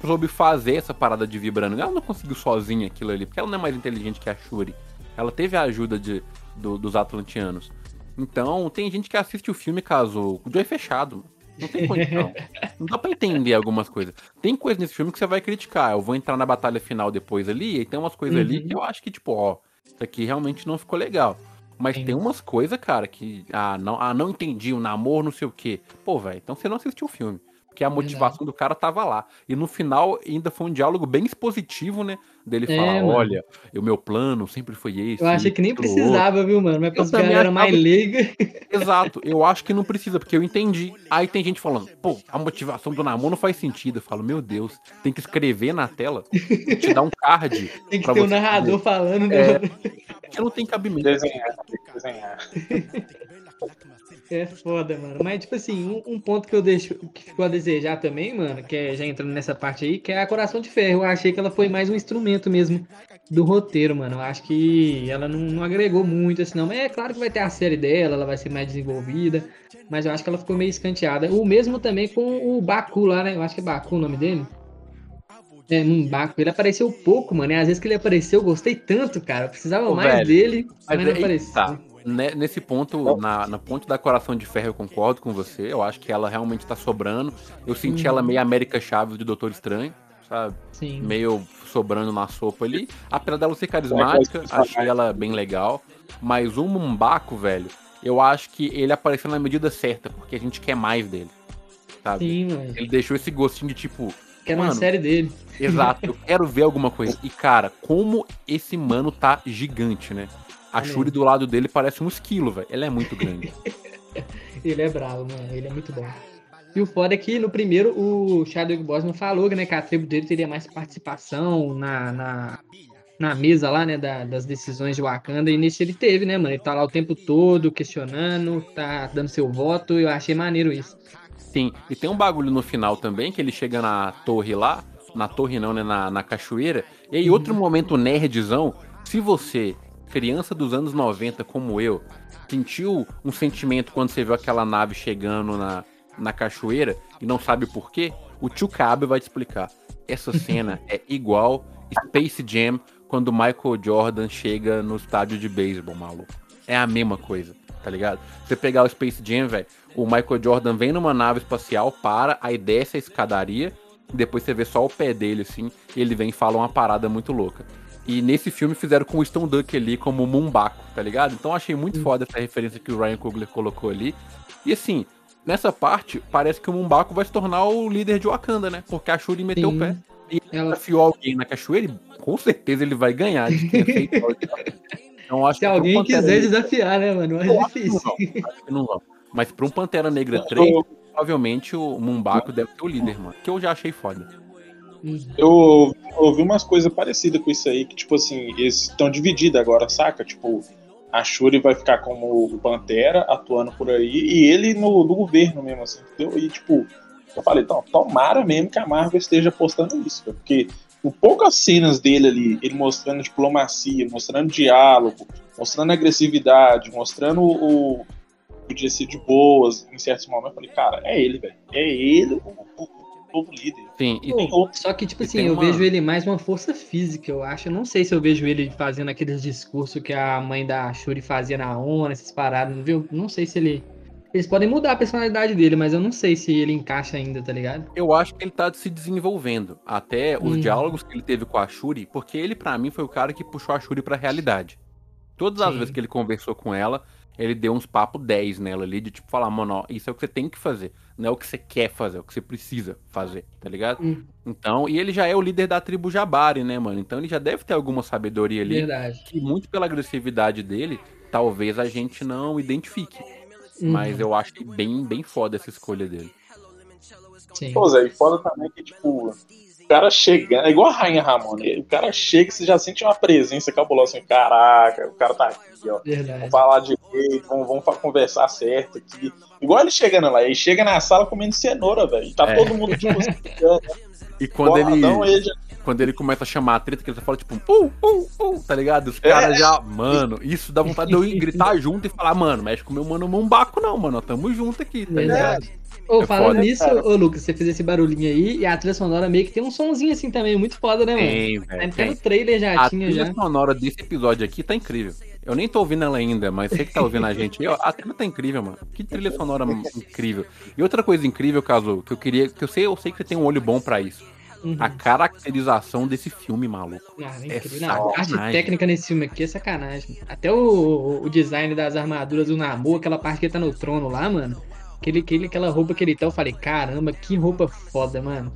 soube fazer essa parada de vibrando. Ela não conseguiu sozinha aquilo ali, porque ela não é mais inteligente que a Shuri. Ela teve a ajuda de, do, dos Atlantianos. Então, tem gente que assiste o filme, caso. O é fechado. Não tem condição. não dá pra entender algumas coisas. Tem coisa nesse filme que você vai criticar. Eu vou entrar na batalha final depois ali, e tem umas coisas uhum. ali que eu acho que, tipo, ó isso aqui realmente não ficou legal. Mas Sim. tem umas coisas, cara, que. Ah não, ah, não entendi, o namoro, não sei o quê. Pô, velho, então você não assistiu o filme. Porque a motivação do cara tava lá. E no final ainda foi um diálogo bem expositivo, né? Dele é, falar, mano. olha, o meu plano sempre foi esse. Eu achei que nem precisava, outro. viu, mano? Mas pra galera mais leiga. Exato, eu acho que não precisa, porque eu entendi. Aí tem gente falando, pô, a motivação do namoro não faz sentido. Eu falo, meu Deus, tem que escrever na tela, te dar um card. tem que ter um narrador falando, né? É, que não tem cabimento. Desenhar, tem que desenhar. É foda, mano. Mas, tipo assim, um, um, ponto que eu deixo que ficou a desejar também, mano, que é já entrando nessa parte aí, que é a Coração de Ferro. Eu achei que ela foi mais um instrumento mesmo do roteiro, mano. Eu acho que ela não, não agregou muito, assim, não. Mas é claro que vai ter a série dela, ela vai ser mais desenvolvida. Mas eu acho que ela ficou meio escanteada. O mesmo também com o Baku lá, né? Eu acho que é Baku o nome dele. É, um Baku. Ele apareceu pouco, mano. E às vezes que ele apareceu, eu gostei tanto, cara. Eu precisava Ô, mais velho, dele, mas, mas não apareceu. Tá. Nesse ponto, na, na ponte da Coração de Ferro, eu concordo com você. Eu acho que ela realmente tá sobrando. Eu senti ela meio América Chaves de Doutor Estranho, sabe? Sim. Meio sobrando na sopa ali. Apesar dela ser carismática, achei ela bem legal. Mas o Mumbaco, velho, eu acho que ele apareceu na medida certa, porque a gente quer mais dele. Sabe? Sim, mano. Ele deixou esse gostinho de tipo. Quero mano, uma série dele. Exato, eu quero ver alguma coisa. E, cara, como esse mano tá gigante, né? A Shuri do lado dele parece um esquilo, velho. Ele é muito grande. ele é bravo, mano. Ele é muito bom. E o foda é que no primeiro o Chadwick Boseman falou né, que a tribo dele teria mais participação na, na, na mesa lá, né, da, das decisões de Wakanda. E nesse ele teve, né, mano? Ele tá lá o tempo todo questionando, tá dando seu voto. Eu achei maneiro isso. Sim, e tem um bagulho no final também, que ele chega na torre lá, na torre não, né, na, na cachoeira. E aí, outro uhum. momento nerdzão, se você criança dos anos 90 como eu, sentiu um sentimento quando você viu aquela nave chegando na, na cachoeira e não sabe por quê? O tio Cabe vai te explicar. Essa cena é igual Space Jam quando Michael Jordan chega no estádio de beisebol, maluco. É a mesma coisa, tá ligado? Você pegar o Space Jam, velho, o Michael Jordan vem numa nave espacial, para, aí desce a escadaria, depois você vê só o pé dele, assim, e ele vem e fala uma parada muito louca. E nesse filme fizeram com o Stone Duck ali como Mumbaco, tá ligado? Então achei muito hum. foda essa referência que o Ryan Coogler colocou ali. E assim, nessa parte, parece que o Mumbaco vai se tornar o líder de Wakanda, né? Porque a Shuri meteu Sim. o pé. E ela afiou alguém na cachoeira com certeza ele vai ganhar de quem então, acho Se alguém quiser Negra... desafiar, né, mano? É difícil. Acho que não vão. Mas pra um Pantera Negra 3, provavelmente o Mumbaco deve ser o líder, mano. Que eu já achei foda. Eu ouvi umas coisas parecidas com isso aí, que, tipo assim, eles estão divididos agora, saca? Tipo, a Shuri vai ficar como o Pantera, atuando por aí, e ele no, no governo mesmo, assim, entendeu? E, tipo, eu falei, então, tomara mesmo que a Marvel esteja postando isso, porque com poucas cenas dele ali, ele mostrando diplomacia, mostrando diálogo, mostrando agressividade, mostrando o. Podia ser de boas em certos momentos. Eu falei, cara, é ele, velho. É ele o, novo líder. Sim, e tem outro. Só que, tipo assim, eu uma... vejo ele mais uma força física, eu acho. Eu não sei se eu vejo ele fazendo aqueles discursos que a mãe da Shuri fazia na ONU, essas paradas, viu? Não sei se ele. Eles podem mudar a personalidade dele, mas eu não sei se ele encaixa ainda, tá ligado? Eu acho que ele tá se desenvolvendo. Até os hum. diálogos que ele teve com a Shuri, porque ele, para mim, foi o cara que puxou a Shuri pra realidade. Todas as Sim. vezes que ele conversou com ela, ele deu uns papo 10 nela ali, de tipo falar, mano, ó, isso é o que você tem que fazer. Não é o que você quer fazer, é o que você precisa fazer, tá ligado? Hum. Então, e ele já é o líder da tribo Jabari, né, mano? Então ele já deve ter alguma sabedoria ali. Verdade. Que muito pela agressividade dele, talvez a gente não identifique. Uhum. Mas eu acho bem, bem foda essa escolha dele. Sim. Pô, Zé, e foda também que, tipo, cara chega, é igual a Rainha Ramona, o cara chega e você já sente uma presença cabulosa assim, caraca, o cara tá aqui, ó. Verdade. Vamos falar direito, vamos, vamos conversar certo aqui. Igual ele chegando lá, ele chega na sala comendo cenoura, velho. E tá é. todo mundo tipo assim, E quando ele, ele já... quando ele começa a chamar a treta, que ele fala tipo, uh, uh, uh, tá ligado? Os caras é. já, mano, isso dá vontade de eu ir gritar junto e falar, mano, mexe com o meu mano Mombaco não, mano, tamo junto aqui, tá ligado? Ô, é falando nisso, ô Lucas, você fez esse barulhinho aí e a trilha sonora meio que tem um sonzinho assim também, muito foda, né, mano? Tem, velho. Até no trailer já a tinha já. A trilha sonora desse episódio aqui tá incrível. Eu nem tô ouvindo ela ainda, mas você que tá ouvindo a gente aí, a trilha tá incrível, mano. Que trilha sonora incrível. E outra coisa incrível, caso que eu queria, que eu sei, eu sei que você tem um olho bom para isso. Uhum. A caracterização desse filme, maluco. Ah, é Não, a arte técnica nesse filme aqui é sacanagem. Até o, o design das armaduras do Namor, aquela parte que ele tá no trono lá, mano. Aquele, aquele, aquela roupa que ele tá, eu falei, caramba, que roupa foda, mano.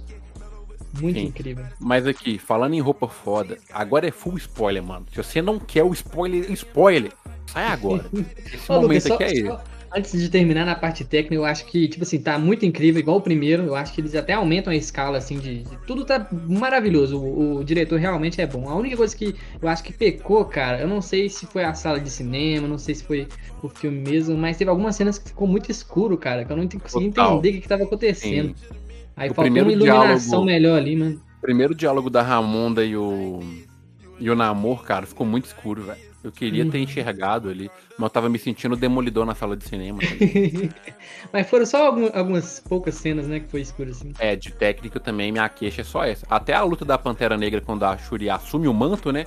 Muito Sim. incrível. Mas aqui, falando em roupa foda, agora é full spoiler, mano. Se você não quer o spoiler, spoiler. Sai agora. Esse Ô, momento Lucas, aqui é só, Antes de terminar na parte técnica, eu acho que, tipo assim, tá muito incrível, igual o primeiro. Eu acho que eles até aumentam a escala, assim, de. de tudo tá maravilhoso. O, o, diretor realmente é bom. A única coisa que eu acho que pecou, cara, eu não sei se foi a sala de cinema, não sei se foi o filme mesmo, mas teve algumas cenas que ficou muito escuro, cara, que eu não consegui entender o que, que tava acontecendo. Sim. Aí o faltou uma iluminação diálogo, melhor ali, mano. O primeiro diálogo da Ramonda e o. E o Namor, cara, ficou muito escuro, velho. Eu queria ter enxergado ali, mas eu tava me sentindo demolidor na sala de cinema. mas foram só algumas poucas cenas, né, que foi escuro assim. É, de técnica também, minha queixa é só essa. Até a luta da Pantera Negra, quando a Shuri assume o manto, né?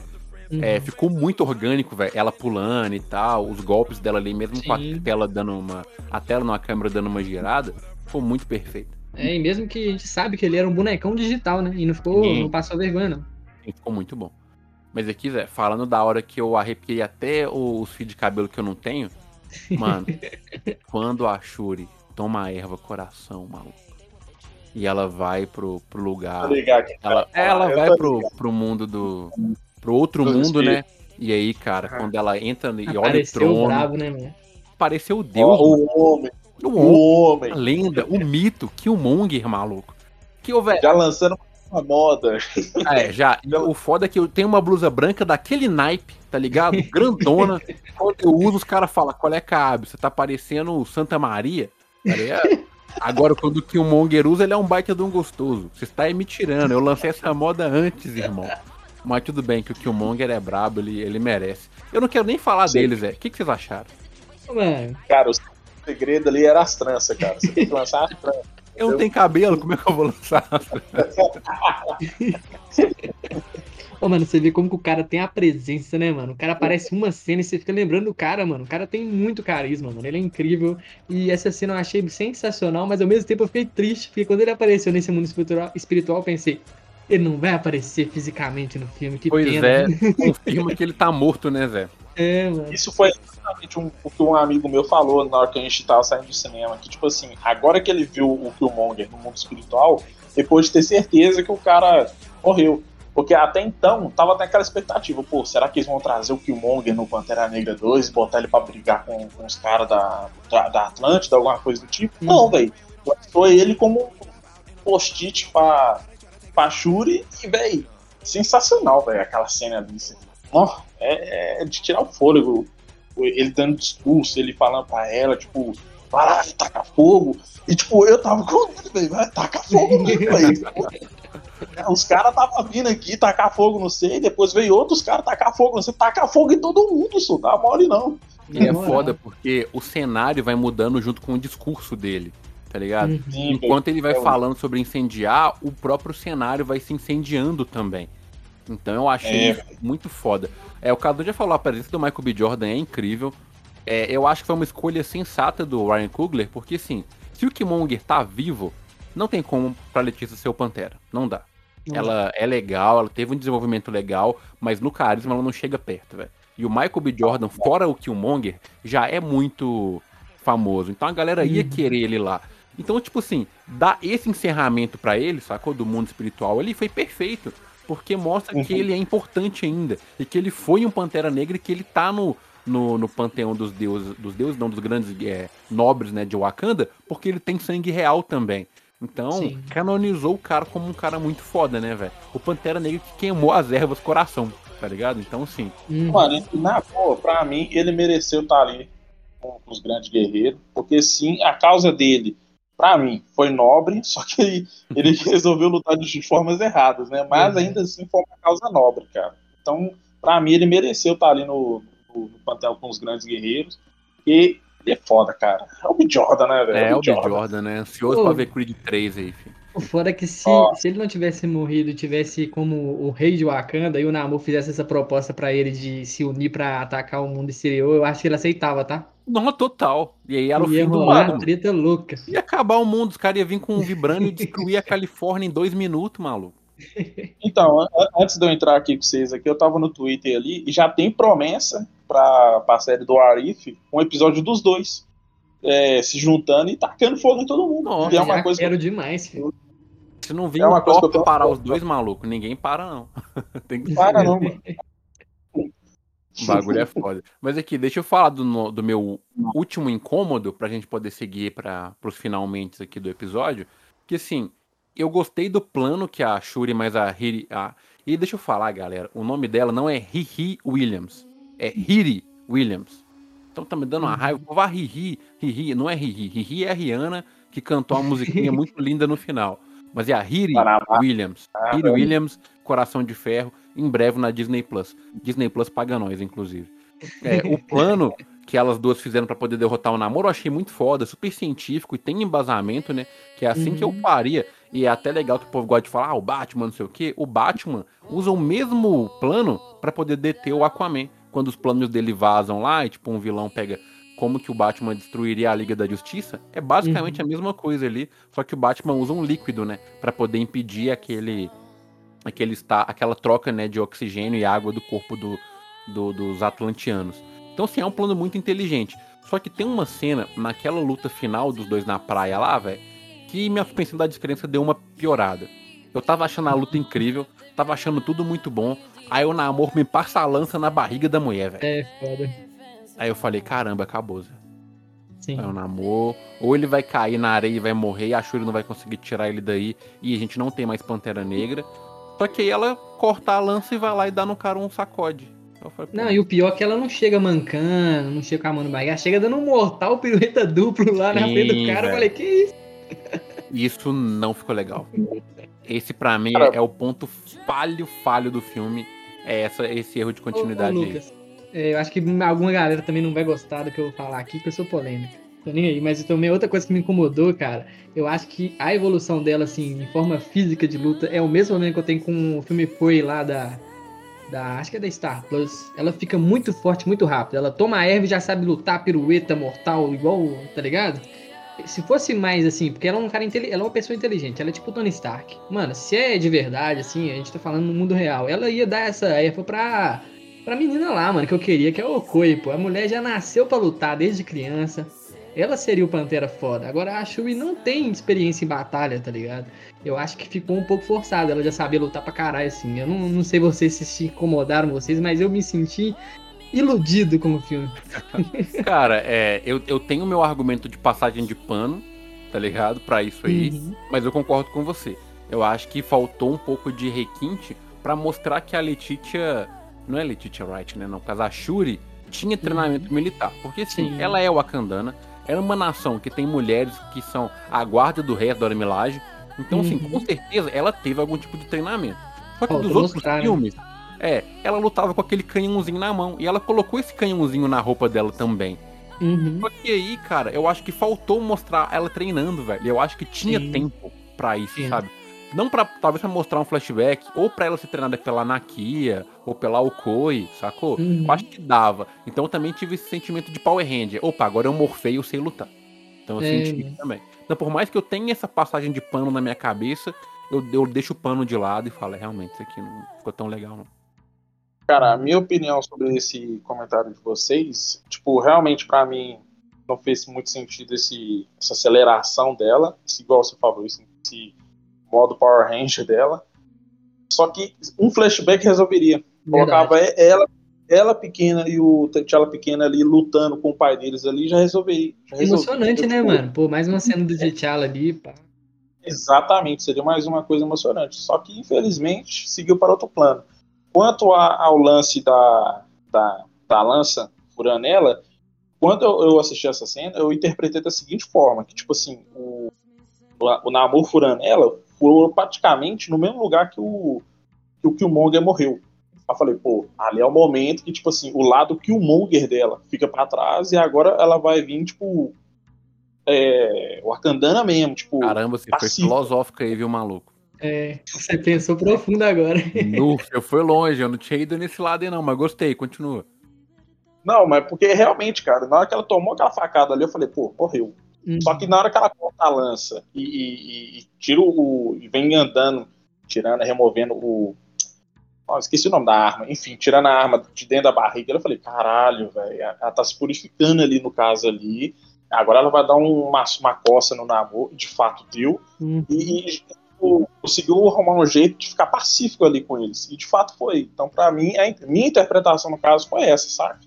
Uhum. É, ficou muito orgânico, velho. Ela pulando e tal, os golpes dela ali, mesmo Sim. com a tela dando uma. A tela numa câmera dando uma girada, ficou muito perfeito. É, e mesmo que a gente sabe que ele era um bonecão digital, né? E não ficou. Sim. não passou vergonha, não. Sim, ficou muito bom. Mas aqui, Zé, falando da hora que eu arrepiei até os fios de cabelo que eu não tenho, mano, quando a Shuri toma erva coração, maluco, e ela vai pro, pro lugar. Ela, ela vai pro, pro mundo do. pro outro mundo, né? E aí, cara, quando ela entra e olha o trono. Bravo, né, mano? Apareceu o Deus. Oh, o homem. O, o homem. A lenda, o mito, Killmonger, maluco. Que, velho. Já lançando uma moda. É, já. O foda é que eu tenho uma blusa branca daquele naipe, tá ligado? Grandona. Quando eu uso, os caras falam, qual é cabe? Você tá parecendo Santa Maria, tá ligado? Agora, quando o Killmonger usa, ele é um baita de um gostoso. Você está aí me tirando. Eu lancei essa moda antes, irmão. Mas tudo bem que o Killmonger é brabo, ele, ele merece. Eu não quero nem falar Sim. deles, é. O que, que vocês acharam? Cara, o segredo ali era as tranças, cara. Você tem que lançar as tranças. Eu não tenho cabelo, como é que eu vou lançar? Ô, mano, você vê como que o cara tem a presença, né, mano? O cara aparece uma cena e você fica lembrando do cara, mano. O cara tem muito carisma, mano. Ele é incrível. E essa cena eu achei sensacional, mas ao mesmo tempo eu fiquei triste, porque quando ele apareceu nesse mundo espiritual, espiritual eu pensei, ele não vai aparecer fisicamente no filme, que pois pena. é, confirma que ele tá morto, né, Zé? Isso foi exatamente um, o que um amigo meu falou na hora que a gente tava saindo do cinema. Que, tipo assim, agora que ele viu o Killmonger no mundo espiritual, depois de ter certeza que o cara morreu. Porque até então tava naquela expectativa, pô, será que eles vão trazer o Killmonger no Pantera Negra 2 e botar ele pra brigar com, com os caras da, da, da, Atlântida, alguma coisa do tipo? Hum. Não, velho. Foi ele como post-it pra, pra Shuri e, velho, sensacional, velho, aquela cena ali. Assim. Oh, é, é, de tirar o fôlego. Ele dando discurso, ele falando pra ela, tipo, vai lá, taca fogo. E tipo, eu tava com velho, vai taca fogo mesmo, velho. Os caras tava vindo aqui tacar fogo no sei, depois veio outros caras tacar fogo no sei, tacar fogo em todo mundo, isso dá mole não. E é foda porque o cenário vai mudando junto com o discurso dele, tá ligado? Uhum. Enquanto ele vai é falando sobre incendiar, o próprio cenário vai se incendiando também. Então eu achei é. muito foda. É, o Cadu já falou, a presença do Michael B. Jordan é incrível. É, eu acho que foi uma escolha sensata do Ryan Coogler, porque assim, se o Killmonger tá vivo, não tem como pra Letícia ser o Pantera. Não dá. Ela é legal, ela teve um desenvolvimento legal, mas no carisma ela não chega perto, velho. E o Michael B. Jordan, fora o Killmonger, já é muito famoso. Então a galera ia uhum. querer ele lá. Então, tipo assim, dar esse encerramento para ele, sacou? Do mundo espiritual ali, foi perfeito porque mostra uhum. que ele é importante ainda e que ele foi um Pantera Negra e que ele tá no, no, no panteão dos deuses, dos deuses não, dos grandes é, nobres, né, de Wakanda, porque ele tem sangue real também. Então, Sim. canonizou o cara como um cara muito foda, né, velho? O Pantera Negra que queimou as ervas coração, tá ligado? Então, sim. Hum. Mano, na boa, pra mim, ele mereceu estar tá ali com os grandes guerreiros, porque sim, a causa dele para mim, foi nobre, só que ele, ele resolveu lutar de formas erradas, né? Mas uhum. ainda assim foi uma causa nobre, cara. Então, para mim, ele mereceu estar ali no, no, no pantel com os grandes guerreiros. E ele é foda, cara. É o B. Jordan, né, velho? É, é o B. Jordan. Jordan, né? Ansioso Pô, pra ver Creed 3 aí, filho. O foda é que se, se ele não tivesse morrido, tivesse como o rei de Wakanda e o Namor fizesse essa proposta para ele de se unir para atacar o mundo exterior, eu acho que ele aceitava, tá? Não, total. E aí era o ia fim do mundo. treta louca. Ia acabar o mundo, os caras iam vir com um vibrando e destruir a Califórnia em dois minutos, maluco. Então, antes de eu entrar aqui com vocês aqui, eu tava no Twitter ali e já tem promessa pra, pra série do Arif um episódio dos dois. É, se juntando e tacando fogo em todo mundo. Nossa, é uma coisa quero que... demais, filho. Se não vir é uma coisa que parar os dois malucos, ninguém para, não. Tem que para, não, mano. O bagulho é foda. Mas aqui, deixa eu falar do, do meu último incômodo pra gente poder seguir para os finalmente aqui do episódio. Que assim, eu gostei do plano que a Shuri mais a Hiri. A... E deixa eu falar, galera, o nome dela não é Riri Williams, é Hiri Williams. Então tá me dando uma raiva. Vá Riri, Riri, não é Riri. Riri é a Rihanna que cantou uma musiquinha muito linda no final. Mas é a Riri Williams. Riri Williams, Coração de Ferro em breve na Disney Plus. Disney Plus paga nós, inclusive. É, o plano que elas duas fizeram para poder derrotar o namoro eu achei muito foda, super científico e tem embasamento, né? Que é assim uhum. que eu uhum. faria. E é até legal que o povo gosta de falar, ah, o Batman, não sei o quê. O Batman usa o mesmo plano para poder deter o Aquaman. Quando os planos dele vazam lá e, tipo, um vilão pega como que o Batman destruiria a Liga da Justiça, é basicamente uhum. a mesma coisa ali, só que o Batman usa um líquido, né, para poder impedir aquele aquele está, aquela troca né, de oxigênio e água do corpo do, do, dos atlantianos. Então, assim, é um plano muito inteligente. Só que tem uma cena naquela luta final dos dois na praia lá, velho, que minha suspensão da descrença deu uma piorada. Eu tava achando a luta incrível, tava achando tudo muito bom. Aí o namoro me passa a lança na barriga da mulher, velho. É, foda. Aí eu falei, caramba, acabou, Zé. Sim. Aí o namoro. Ou ele vai cair na areia e vai morrer, e a Shuri não vai conseguir tirar ele daí, e a gente não tem mais Pantera Negra. Só que aí ela corta a lança e vai lá e dá no cara um sacode. Falei, não, e o pior é que ela não chega mancando, não chega com a mão no barriga, ela chega dando um mortal pirueta duplo lá na frente do cara. Eu falei, que isso? Isso não ficou legal. Esse para mim é, o ponto falho, falho do filme. É essa, esse erro de continuidade ô, ô, Lucas, aí. É, eu acho que alguma galera também não vai gostar do que eu vou falar aqui, porque eu sou polêmico. Tô nem aí. Mas também outra coisa que me incomodou, cara, eu acho que a evolução dela, assim, em forma física de luta, é o mesmo problema que eu tenho com o filme Foi lá da. Da, acho que é da Star Plus. Ela fica muito forte, muito rápido. Ela toma a erva e já sabe lutar, pirueta, mortal, igual, tá ligado? Se fosse mais assim, porque ela é um cara ela é uma pessoa inteligente, ela é tipo Tony Stark. Mano, se é de verdade, assim, a gente tá falando no mundo real, ela ia dar essa erva pra, pra menina lá, mano, que eu queria, que é o Okoi, pô. A mulher já nasceu para lutar desde criança ela seria o Pantera foda. Agora a Shuri não tem experiência em batalha, tá ligado? Eu acho que ficou um pouco forçado. Ela já sabia lutar pra caralho, assim. Eu não, não sei vocês se se incomodaram vocês, mas eu me senti iludido com o filme. Cara, é, eu, eu tenho meu argumento de passagem de pano, tá ligado? Pra isso aí. Uhum. Mas eu concordo com você. Eu acho que faltou um pouco de requinte para mostrar que a Letitia. Não é Letitia Wright, né? Não, caso a Shuri tinha treinamento uhum. militar. Porque sim, sim, ela é Wakandana, era uma nação que tem mulheres que são a guarda do rei da Milagre. Então, assim, uhum. assim, com certeza ela teve algum tipo de treinamento. Só que dos outros mostrar, né? filmes, né? É, ela lutava com aquele canhãozinho na mão. E ela colocou esse canhãozinho na roupa dela também. Uhum. Só que aí, cara, eu acho que faltou mostrar ela treinando, velho. Eu acho que tinha Sim. tempo para isso, Sim. sabe? Não para talvez pra mostrar um flashback, ou para ela ser treinada pela Nakia, ou pela Okoi, sacou? Uhum. Eu acho que dava. Então eu também tive esse sentimento de Power Ranger. Opa, agora eu morfei e eu sei lutar. Então eu é. senti isso também. Então, por mais que eu tenha essa passagem de pano na minha cabeça, eu, eu deixo o pano de lado e falo, é, realmente, isso aqui não ficou tão legal, não. Cara, a minha opinião sobre esse comentário de vocês, tipo, realmente para mim não fez muito sentido esse, essa aceleração dela, esse, igual você falou, esse, esse modo Power Ranger dela. Só que um flashback resolveria. Colocava ela, ela pequena e o T'Challa pequena ali lutando com o pai deles ali, já resolveria. Já Emocionante, né, mano? Pô, mais uma cena do T'Challa ali, pá. Exatamente, seria mais uma coisa emocionante. Só que, infelizmente, seguiu para outro plano. Quanto a, ao lance da, da, da lança furando ela, quando eu, eu, assisti essa cena, eu interpretei da seguinte forma, que, tipo assim, o, o, Namor furando ela furou praticamente no mesmo lugar que o, que o Killmonger morreu. Eu falei, pô, ali é o momento que, tipo assim, o lado Killmonger dela fica para trás e agora ela vai vir, tipo, é, o Arcandana mesmo, tipo... Caramba, você foi filosófico aí, viu, maluco? É, você pensou profundo agora. Eu fui longe, eu não tinha ido nesse lado aí não, mas gostei, continua. Não, mas porque realmente, cara, na hora que ela tomou aquela facada ali, eu falei, pô, morreu. Uhum. Só que na hora que ela corta a lança e, e, e tira o. e vem andando, tirando, removendo o. Oh, esqueci o nome da arma. Enfim, tirando a arma de dentro da barriga, eu falei, caralho, velho, ela tá se purificando ali no caso ali. Agora ela vai dar uma, uma coça no namoro, de fato deu, uhum. e, e conseguiu arrumar um jeito de ficar pacífico ali com eles. E de fato foi. Então, para mim, a minha interpretação no caso foi essa, sabe?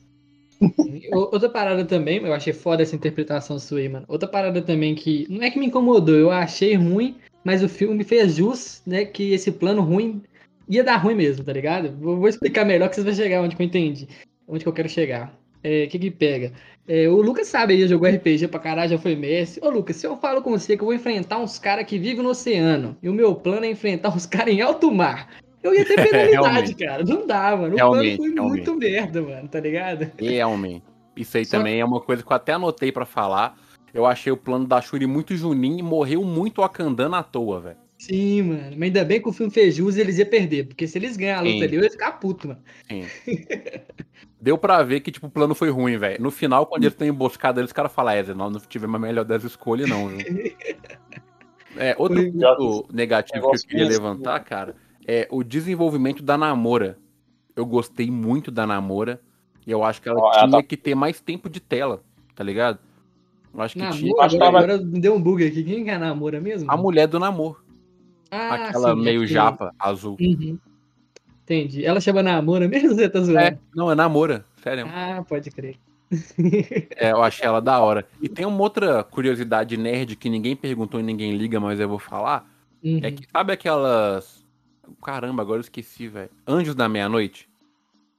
Outra parada também, eu achei foda essa interpretação sua aí, mano. Outra parada também que não é que me incomodou, eu achei ruim, mas o filme fez jus, né, que esse plano ruim ia dar ruim mesmo, tá ligado? Vou explicar melhor que vocês vão chegar onde que eu entendi, onde que eu quero chegar. O é, que que pega? É, o Lucas sabe, ele jogou RPG pra caralho, já foi mestre. Ô Lucas, se eu falo com você que eu vou enfrentar uns caras que vivem no oceano, e o meu plano é enfrentar uns caras em alto mar, eu ia ter penalidade, cara. Não dá, mano. O realmente, plano foi realmente. muito merda, mano, tá ligado? Realmente. Isso aí Só... também é uma coisa que eu até anotei para falar. Eu achei o plano da Shuri muito juninho e morreu muito acandando à toa, velho. Sim, mano. Mas ainda bem que o filme fez jus e eles iam perder. Porque se eles ganharem a luta Sim. ali, eu ia ficar puto, mano. Sim. Deu pra ver que, tipo, o plano foi ruim, velho. No final, quando eles estão emboscados, eles caras falam, é, nós não tivemos a melhor das escolhas, não, viu? É, outro ponto negativo que eu queria levantar, cara, é o desenvolvimento da Namora. Eu gostei muito da Namora. E eu acho que ela tinha tá... que ter mais tempo de tela, tá ligado? Eu acho que Namor, tinha. Agora, agora deu um bug aqui. Quem é a Namora mesmo? A mulher do namoro. Ah, Aquela sim, meio é japa, azul. Uhum. Entendi. Ela chama Namora mesmo você tá zoando? É, não, é Namora, sério. Ah, pode crer. é, eu achei ela da hora. E tem uma outra curiosidade nerd que ninguém perguntou e ninguém liga, mas eu vou falar. Uhum. É que sabe aquelas. Caramba, agora eu esqueci, velho. Anjos da Meia-Noite?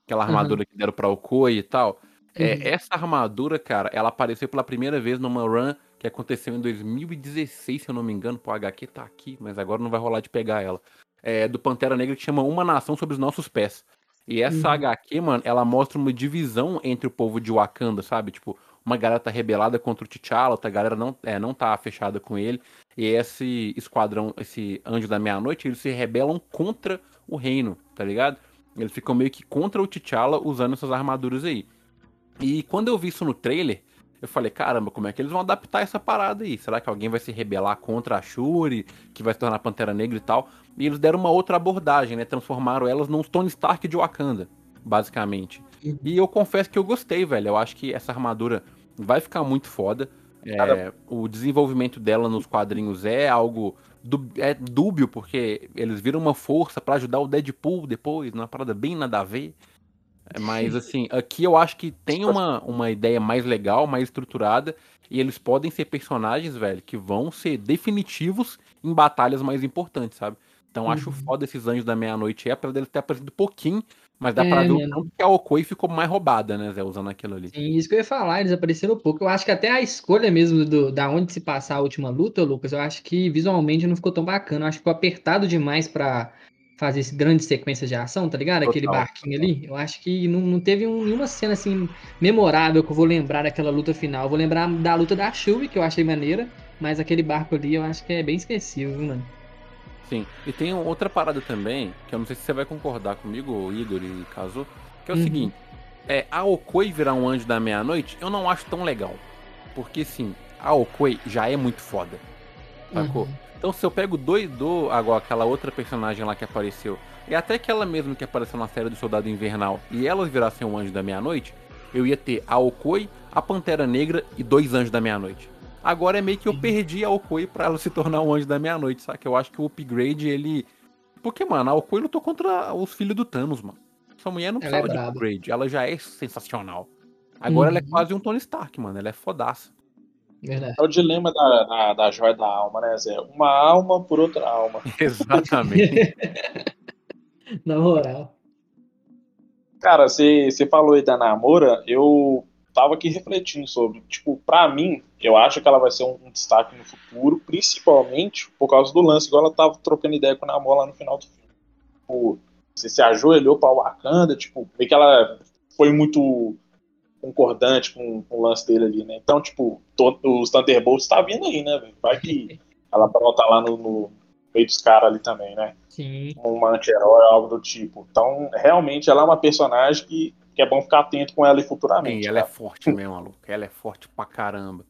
Aquela armadura uhum. que deram pra Okoi e tal. É, uhum. essa armadura, cara, ela apareceu pela primeira vez numa run que aconteceu em 2016, se eu não me engano. Pô, a HQ tá aqui, mas agora não vai rolar de pegar ela. É, do Pantera Negra que chama Uma Nação Sobre os Nossos Pés. E essa uhum. HQ, mano, ela mostra uma divisão entre o povo de Wakanda, sabe? Tipo, uma galera tá rebelada contra o T'Challa, outra galera não, é, não tá fechada com ele. E esse esquadrão, esse Anjo da Meia-Noite, eles se rebelam contra o reino, tá ligado? Eles ficam meio que contra o T'Challa usando essas armaduras aí. E quando eu vi isso no trailer, eu falei, caramba, como é que eles vão adaptar essa parada aí? Será que alguém vai se rebelar contra a Shuri, que vai se tornar Pantera Negra e tal? E eles deram uma outra abordagem, né? Transformaram elas num Tony Stark de Wakanda, basicamente. Uhum. E eu confesso que eu gostei, velho. Eu acho que essa armadura vai ficar muito foda. É, o desenvolvimento dela nos quadrinhos é algo é dúbio, porque eles viram uma força para ajudar o Deadpool depois, numa parada bem nada a ver. Mas assim, aqui eu acho que tem uma, uma ideia mais legal, mais estruturada, e eles podem ser personagens, velho, que vão ser definitivos em batalhas mais importantes, sabe? Então uhum. acho foda esses anjos da meia-noite, é, apesar deles ter aparecido pouquinho, mas dá é, pra ver o tanto que a Okoi ficou mais roubada, né, Zé, usando aquilo ali. Sim, isso que eu ia falar, eles apareceram pouco. Eu acho que até a escolha mesmo do, da onde se passar a última luta, Lucas, eu acho que visualmente não ficou tão bacana. Eu acho que ficou apertado demais pra fazer grandes sequências de ação, tá ligado? Total, Aquele barquinho ali. Eu acho que não, não teve um, nenhuma cena assim memorável que eu vou lembrar daquela luta final. Eu vou lembrar da luta da Shuri, que eu achei maneira, mas aquele barco ali eu acho que é bem esquecível, viu, mano? Sim. E tem outra parada também, que eu não sei se você vai concordar comigo, Igor e Kazu, que é o uhum. seguinte: é, a Okoi virar um anjo da meia-noite, eu não acho tão legal. Porque sim, a Okoi já é muito foda. Sacou? Uhum. Então se eu pego dois do agora aquela outra personagem lá que apareceu, e até aquela mesma que apareceu na série do Soldado Invernal, e elas virassem um anjo da meia-noite, eu ia ter a Okoi, a Pantera Negra e dois anjos da meia-noite. Agora é meio que eu perdi a Okoi pra ela se tornar um anjo da meia-noite, sabe? Eu acho que o upgrade, ele. Porque, mano, a Okoi lutou contra os filhos do Thanos, mano. Essa mulher não ela precisava é de upgrade, ela já é sensacional. Agora uhum. ela é uhum. quase um Tony Stark, mano. Ela é fodaça. Verdade. É o dilema da, da, da joia da alma, né, Zé? Uma alma por outra alma. Exatamente. Na moral. Cara, você falou aí da Namora, eu tava aqui refletindo sobre. Tipo, pra mim, eu acho que ela vai ser um, um destaque no futuro, principalmente por causa do lance, igual ela tava trocando ideia com a Namor lá no final do filme. Tipo, você se ajoelhou pra Wakanda, tipo, meio que ela foi muito concordante com, com, o lance dele ali, né? Então, tipo, todo, os Thunderbolts tá vindo aí, né, Vai que ela brota lá no, no meio dos caras ali também, né? Sim. Uma anti-herói, algo do tipo. Então, realmente, ela é uma personagem que, que é bom ficar atento com ela e futuramente. Sim, ela é forte mesmo, Luca. Ela é forte pra caramba.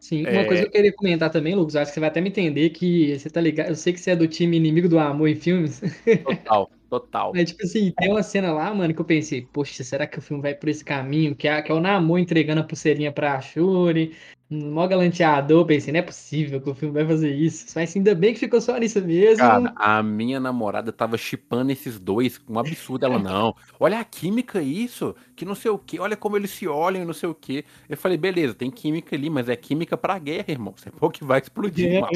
Sim, uma é... coisa que eu queria comentar também, Lucas, acho que você vai até me entender que você tá ligado. Eu sei que você é do time inimigo do amor em filmes. Total. Total. É tipo assim, tem uma cena lá, mano, que eu pensei, poxa, será que o filme vai por esse caminho? Que é, que é o Namor entregando a pulseirinha pra Shuri. Mó galanteador, pensei, não é possível que o filme vai fazer isso. Mas ainda bem que ficou só nisso mesmo. Cara, a minha namorada tava chipando esses dois, um absurdo. Ela, não, olha a química isso, que não sei o que, olha como eles se olham e não sei o que. Eu falei, beleza, tem química ali, mas é química pra guerra, irmão. Você pô que vai explodir, é. mano.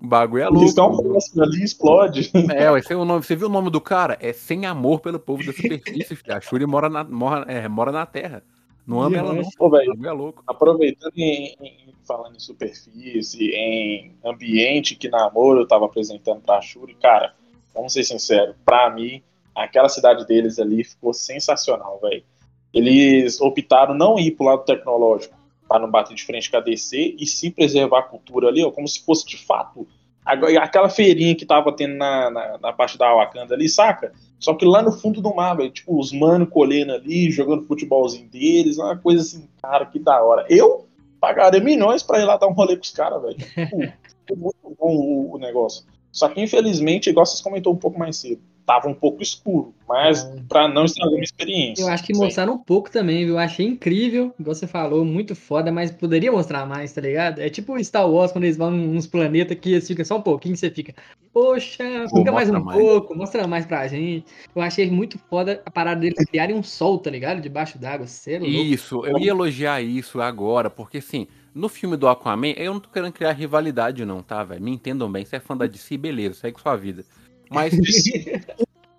O bagulho é louco. Eles estão próximos ali, explode. É, esse é o nome. Você viu o nome do cara? É Sem Amor pelo Povo da Superfície, filho. A Shuri mora na, mora, é, mora na Terra. Não ama ela, não. Pô, véio, é louco. Aproveitando em, em, falando em superfície, em ambiente que namoro eu tava apresentando pra Shuri, cara, vamos ser sinceros, pra mim, aquela cidade deles ali ficou sensacional, velho. Eles optaram não ir pro lado tecnológico para não bater de frente com a DC e sim preservar a cultura ali, ó, como se fosse de fato aquela feirinha que tava tendo na, na, na, parte da Wakanda ali, saca? Só que lá no fundo do mar, velho, tipo, os mano colhendo ali, jogando futebolzinho deles, uma coisa assim, cara, que da hora. Eu pagaria milhões pra ir lá dar um rolê com os caras, velho. Tipo, é muito bom o, o negócio. Só que, infelizmente, igual vocês comentou um pouco mais cedo, tava um pouco escuro, mas é. para não estragar uma experiência. Eu acho que mostraram um pouco também, viu? Eu achei incrível, igual você falou, muito foda, mas poderia mostrar mais, tá ligado? É tipo Star Wars, quando eles vão nos planetas que eles ficam só um pouquinho, você fica, poxa, fica mais um mais. pouco, mostra mais pra gente. Eu achei muito foda a parada deles criarem um sol, tá ligado? Debaixo d'água, sério. Isso, eu ia elogiar isso agora, porque assim, no filme do Aquaman, eu não tô querendo criar rivalidade, não, tá, velho? Me entendam bem. Você é fã da DC, beleza, segue sua vida. Mas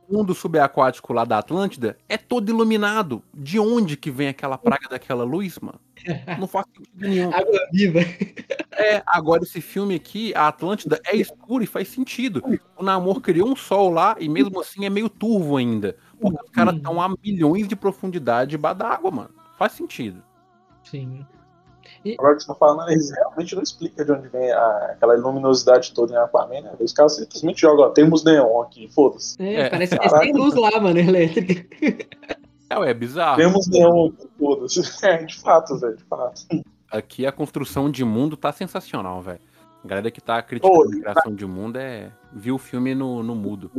o mundo subaquático lá da Atlântida é todo iluminado. De onde que vem aquela praga daquela luz, mano? Não faz sentido nenhum. Água viva. É, agora esse filme aqui, a Atlântida é escura e faz sentido. O Namor criou um sol lá e mesmo assim é meio turvo ainda. Porque os caras estão a milhões de profundidade debaixo d'água, mano. Faz sentido. Sim. E... Agora que você tá falando, eles realmente não explica de onde vem a, aquela luminosidade toda em Aquaman, né? Os caras simplesmente jogam, ó, temos neon aqui, foda-se. É, é, parece que tem luz lá, mano, elétrica. É, é bizarro. Temos neon aqui, foda-se. É, de fato, velho, de fato. Aqui a construção de mundo tá sensacional, velho. A galera que tá criticando a criação de mundo é viu o filme no, no mudo.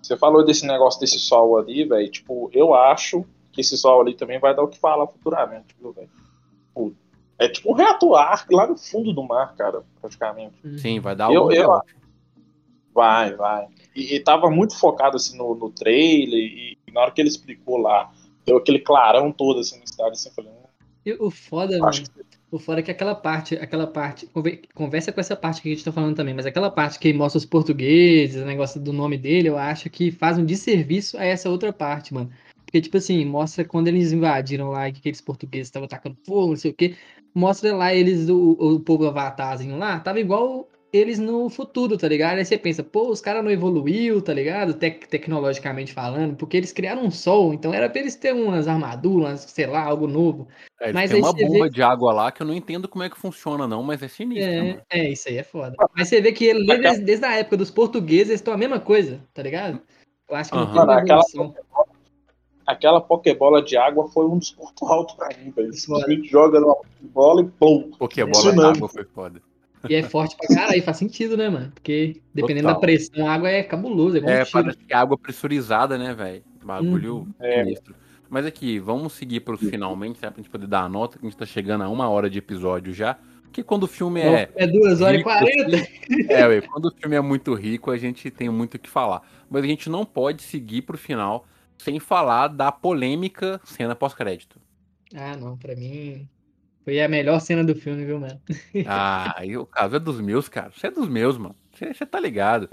Você falou desse negócio desse sol ali, velho. Tipo, eu acho que esse sol ali também vai dar o que fala futuramente, viu, velho? É tipo um reator lá no fundo do mar, cara, praticamente. Uhum. Sim, vai dar eu, eu, Vai, vai. E, e tava muito focado assim no, no trailer, e, e, na hora que ele explicou lá, deu aquele clarão todo assim na cidade, assim, falei. Hum, o foda, mano, que... o foda é que aquela parte, aquela parte, conversa com essa parte que a gente tá falando também, mas aquela parte que mostra os portugueses, o negócio do nome dele, eu acho que faz um desserviço a essa outra parte, mano. Porque, tipo assim, mostra quando eles invadiram lá, que aqueles portugueses estavam atacando fogo, não sei o quê. Mostra lá eles, o, o povo avatarzinho lá, tava igual eles no futuro, tá ligado? Aí você pensa, pô, os caras não evoluiu, tá ligado? Tec tecnologicamente falando, porque eles criaram um sol, então era pra eles terem umas armaduras, sei lá, algo novo. É, mas tem uma bomba vê... de água lá que eu não entendo como é que funciona, não, mas é sinistro. É, é isso aí é foda. Mas você vê que ele, desde, desde a época dos portugueses, eles estão a mesma coisa, tá ligado? Eu acho que uhum. não tem aquela, aquela Pokébola de água foi um dos pontos altos pra mim, velho. Simplesmente joga numa bola e pum. Pokébola de água foi foda. E é forte pra caralho, faz sentido, né, mano? Porque dependendo Total. da pressão, a água é cabulosa. É, é parece que é água pressurizada, né, velho? Bagulho hum. sinistro. É. Mas aqui, vamos seguir para os finalmente, né, pra gente poder dar a nota, que a gente tá chegando a uma hora de episódio já. Porque quando o filme é. É duas horas rico, e quarenta. É, ué, quando o filme é muito rico, a gente tem muito o que falar. Mas a gente não pode seguir pro final sem falar da polêmica cena pós-crédito. Ah, não, pra mim foi a melhor cena do filme, viu, mano? Ah, e o caso é dos meus, cara. Você é dos meus, mano. Você tá ligado.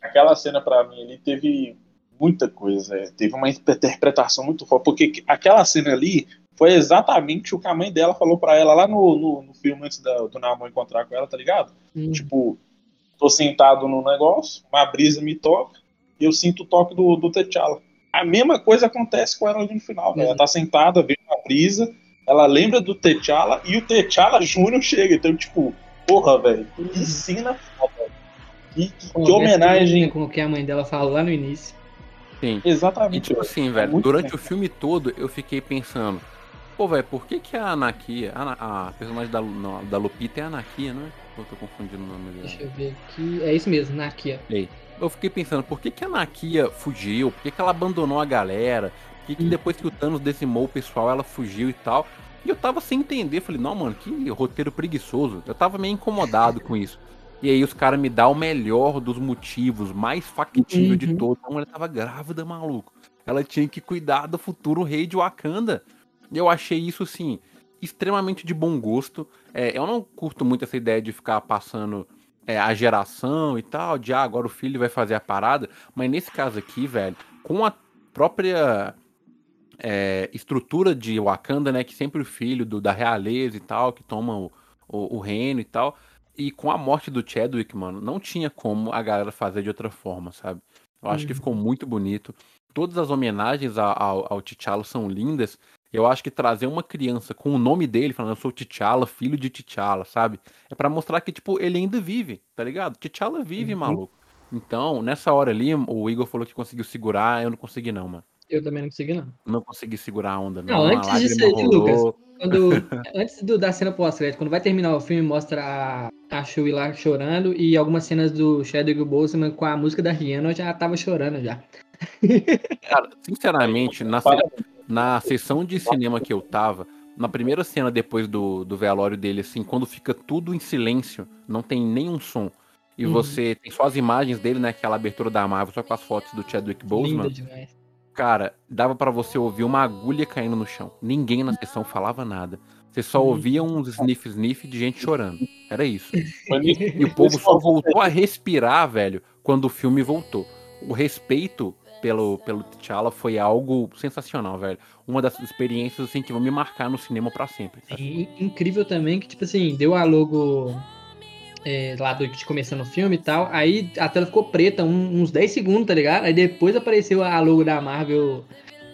Aquela cena pra mim ali teve muita coisa. É. Teve uma interpretação muito forte. Porque aquela cena ali foi exatamente o que a mãe dela falou pra ela lá no, no, no filme antes da, do Namor encontrar com ela, tá ligado? Hum. Tipo, tô sentado no negócio, uma brisa me toca, e eu sinto o toque do, do T'Challa. A mesma coisa acontece com ela ali no final. Né? Ela tá sentada, vendo uma brisa, ela lembra do T'Challa e o T'Challa Júnior chega. Então, tipo, porra, velho, que cena foda. Que, que, que homenagem. Com o que a mãe dela falou lá no início. Sim. Exatamente. E tipo assim, velho, é durante bem. o filme todo eu fiquei pensando, pô, velho, por que que a Anakia, a, a personagem da, da Lupita é a Anakia, não é? Eu tô confundindo o nome dela. Deixa eu ver aqui. É isso mesmo, Nakia. Ei eu fiquei pensando, por que, que a Nakia fugiu? Por que, que ela abandonou a galera? Por que, que hum. depois que o Thanos decimou o pessoal, ela fugiu e tal? E eu tava sem entender, falei, não, mano, que roteiro preguiçoso. Eu tava meio incomodado com isso. E aí os caras me dão o melhor dos motivos, mais factível uhum. de todos. A mulher tava grávida, maluco. Ela tinha que cuidar do futuro rei de Wakanda. E eu achei isso, assim, extremamente de bom gosto. É, eu não curto muito essa ideia de ficar passando é, a geração e tal, de ah, agora o filho vai fazer a parada. Mas nesse caso aqui, velho, com a própria é, estrutura de Wakanda, né? Que sempre o filho do, da realeza e tal, que toma o, o, o, reino e tal. E com a morte do Chadwick, mano, não tinha como a galera fazer de outra forma, sabe? Eu acho uhum. que ficou muito bonito. Todas as homenagens ao, ao T'Challa são lindas. Eu acho que trazer uma criança com o nome dele, falando eu sou T'Challa, filho de T'Challa, sabe? É para mostrar que, tipo, ele ainda vive, tá ligado? T'Challa vive, uhum. maluco. Então, nessa hora ali, o Igor falou que conseguiu segurar, eu não consegui não, mano. Eu também não consegui, não. Não consegui segurar a onda, não. Não, antes disso aí, Lucas, quando, antes do, da cena pós-crédito, quando vai terminar o filme, mostra a, a Shui lá chorando e algumas cenas do Chadwick Boseman com a música da Rihanna, eu já tava chorando já. Cara, sinceramente, na, na sessão de cinema que eu tava, na primeira cena depois do, do velório dele, assim, quando fica tudo em silêncio, não tem nenhum som, e uhum. você tem só as imagens dele, né, aquela abertura da Marvel, só com as fotos do Chadwick Boseman. Cara, dava para você ouvir uma agulha caindo no chão. Ninguém na sessão falava nada. Você só uhum. ouvia uns sniff-sniff de gente chorando. Era isso. E o povo só voltou a respirar, velho, quando o filme voltou. O respeito pelo, pelo T'Challa foi algo sensacional, velho. Uma das experiências assim que vão me marcar no cinema para sempre. E, incrível também que, tipo assim, deu a logo é, lá do, de começando o filme e tal. Aí a tela ficou preta um, uns 10 segundos, tá ligado? Aí depois apareceu a logo da Marvel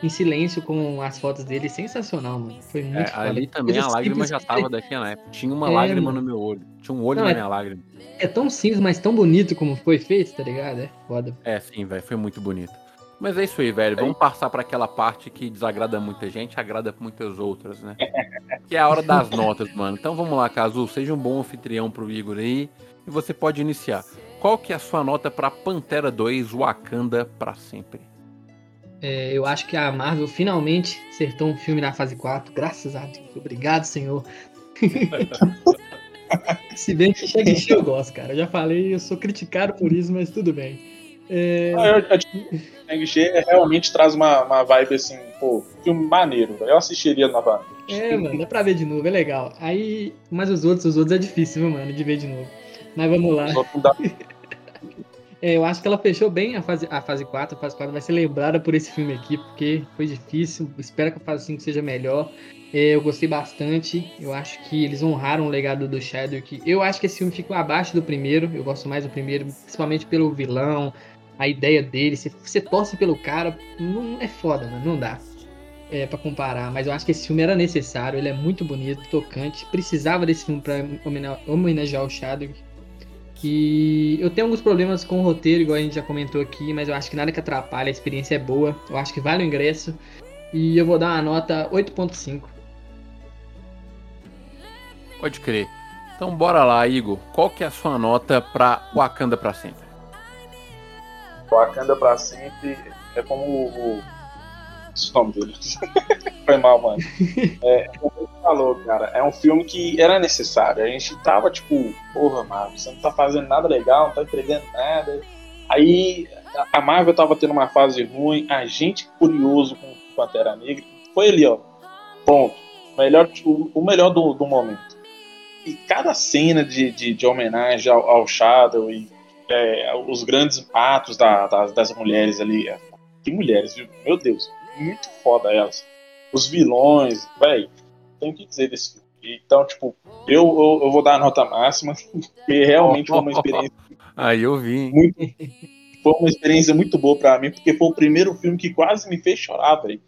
em silêncio com as fotos dele. Sensacional, mano. Foi muito é, Ali também a lágrima já tava daqui na época. Tinha uma é, lágrima mano. no meu olho. Tinha um olho Não, na é, minha lágrima. É tão simples, mas tão bonito como foi feito, tá ligado? É foda. É, sim, velho. Foi muito bonito. Mas é isso aí, velho. Vamos passar para aquela parte que desagrada muita gente, agrada muitas outras, né? que é a hora das notas, mano. Então vamos lá, Cazu. Seja um bom anfitrião pro Igor aí. E você pode iniciar. Qual que é a sua nota para Pantera 2 Wakanda para sempre? É, eu acho que a Marvel finalmente acertou um filme na fase 4. Graças a Deus. Obrigado, Senhor. Se bem que chega em eu gosto, cara. Eu já falei, eu sou criticado por isso, mas tudo bem. É... Ah, eu, eu, Shang-Chi realmente traz uma, uma vibe assim, pô, filme maneiro. Eu assistiria novamente. É, mano, dá pra ver de novo, é legal. Aí, mas os outros, os outros é difícil, viu, mano, de ver de novo. Mas vamos lá. é, eu acho que ela fechou bem a fase, a fase 4. A fase 4 vai ser lembrada por esse filme aqui, porque foi difícil. Espero que a fase 5 seja melhor. É, eu gostei bastante. Eu acho que eles honraram o legado do Chadwick. Eu acho que esse filme ficou abaixo do primeiro. Eu gosto mais do primeiro, principalmente pelo vilão, a ideia dele, se você torce pelo cara, não é foda, mano, não dá. É, para comparar, mas eu acho que esse filme era necessário, ele é muito bonito, tocante, precisava desse filme para homenagear o Chadwick. E eu tenho alguns problemas com o roteiro, igual a gente já comentou aqui, mas eu acho que nada que atrapalhe, a experiência é boa, eu acho que vale o ingresso. E eu vou dar uma nota 8.5. Pode crer. Então bora lá, Igor. Qual que é a sua nota pra Wakanda pra sempre? Wakanda pra sempre é como o. o nome dele. Foi mal, mano. É, como você falou, cara, é um filme que era necessário. A gente tava tipo, porra, Marvel, você não tá fazendo nada legal, não tá entregando nada. Aí a Marvel tava tendo uma fase ruim, a gente curioso com Pantera Negra. Foi ali, ó. Ponto. Melhor, o melhor do, do momento. E cada cena de, de, de homenagem ao, ao Shadow e é, os grandes atos da, das, das mulheres ali. Que mulheres, viu? Meu Deus, muito foda elas. Os vilões, velho, tem que dizer desse filme. Então, tipo, eu, eu, eu, vou dar a nota máxima, porque realmente foi uma experiência. Aí eu vi. Muito, foi uma experiência muito boa para mim, porque foi o primeiro filme que quase me fez chorar, velho.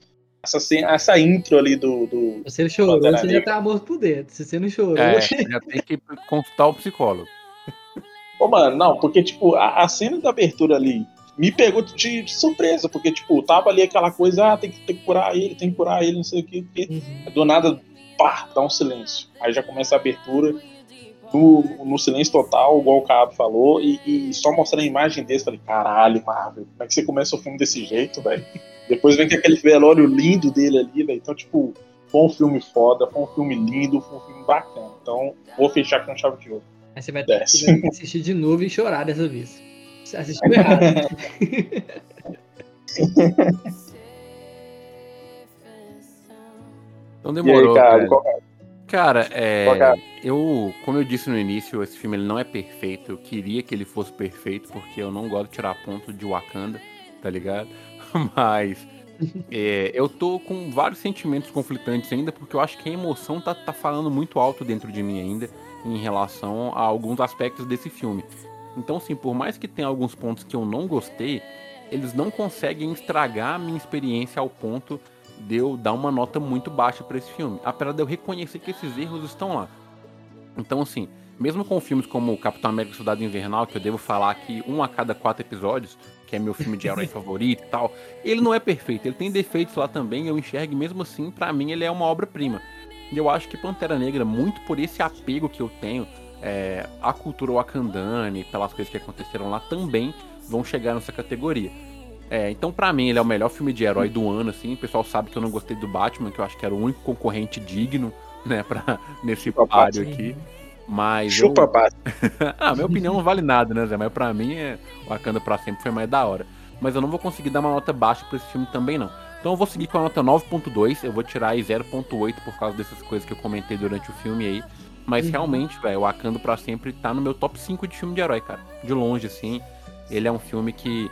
Essa, essa intro ali do. do você chorou, você já tá morto por dentro. Se você não chorou. É, já tem que consultar o psicólogo. Ô, mano, não, porque, tipo, a, a cena da abertura ali me pegou de, de, surpresa, porque, tipo, tava ali aquela coisa, ah, tem que, tem que curar ele, tem que curar ele, não sei o que. Uhum. Do nada, pá, dá um silêncio. Aí já começa a abertura no, no silêncio total, igual o Cabo falou, e, e, só mostrando a imagem desse, falei, caralho, Marvel, como é que você começa o filme desse jeito, velho? Depois vem com aquele velório lindo dele ali, velho. Então, tipo, Foi um filme foda, foi um filme lindo, foi um filme bacana. Então, vou fechar com chave de ouro. Aí você vai ter que assistir de novo e chorar dessa vez. Você assistiu errado. então demorou, aí, cara. Cara, é, eu, como eu disse no início, esse filme ele não é perfeito. Eu queria que ele fosse perfeito, porque eu não gosto de tirar ponto de Wakanda, tá ligado? Mas é, eu tô com vários sentimentos conflitantes ainda, porque eu acho que a emoção tá, tá falando muito alto dentro de mim ainda em relação a alguns aspectos desse filme. Então, assim, por mais que tenha alguns pontos que eu não gostei, eles não conseguem estragar a minha experiência ao ponto de eu dar uma nota muito baixa para esse filme, apesar de eu reconhecer que esses erros estão lá. Então, assim, mesmo com filmes como Capitão América Soldado Invernal, que eu devo falar que um a cada quatro episódios, que é meu filme de herói favorito e tal, ele não é perfeito, ele tem defeitos lá também, eu enxergo mesmo assim, para mim ele é uma obra-prima. E eu acho que Pantera Negra, muito por esse apego que eu tenho é, à cultura wakandane, pelas coisas que aconteceram lá, também vão chegar nessa categoria. É, então, para mim, ele é o melhor filme de herói do ano, assim. O pessoal sabe que eu não gostei do Batman, que eu acho que era o único concorrente digno, né, pra, nesse páreo aqui. Mas. Chupa, eu... ah, minha opinião não vale nada, né, Zé? Mas pra mim, é... Wakanda pra sempre foi mais da hora. Mas eu não vou conseguir dar uma nota baixa pra esse filme também, não. Então eu vou seguir com a nota 9.2, eu vou tirar aí 0.8 por causa dessas coisas que eu comentei durante o filme aí. Mas uhum. realmente, velho, o Wakanda pra sempre tá no meu top 5 de filme de herói, cara. De longe, assim. Ele é um filme que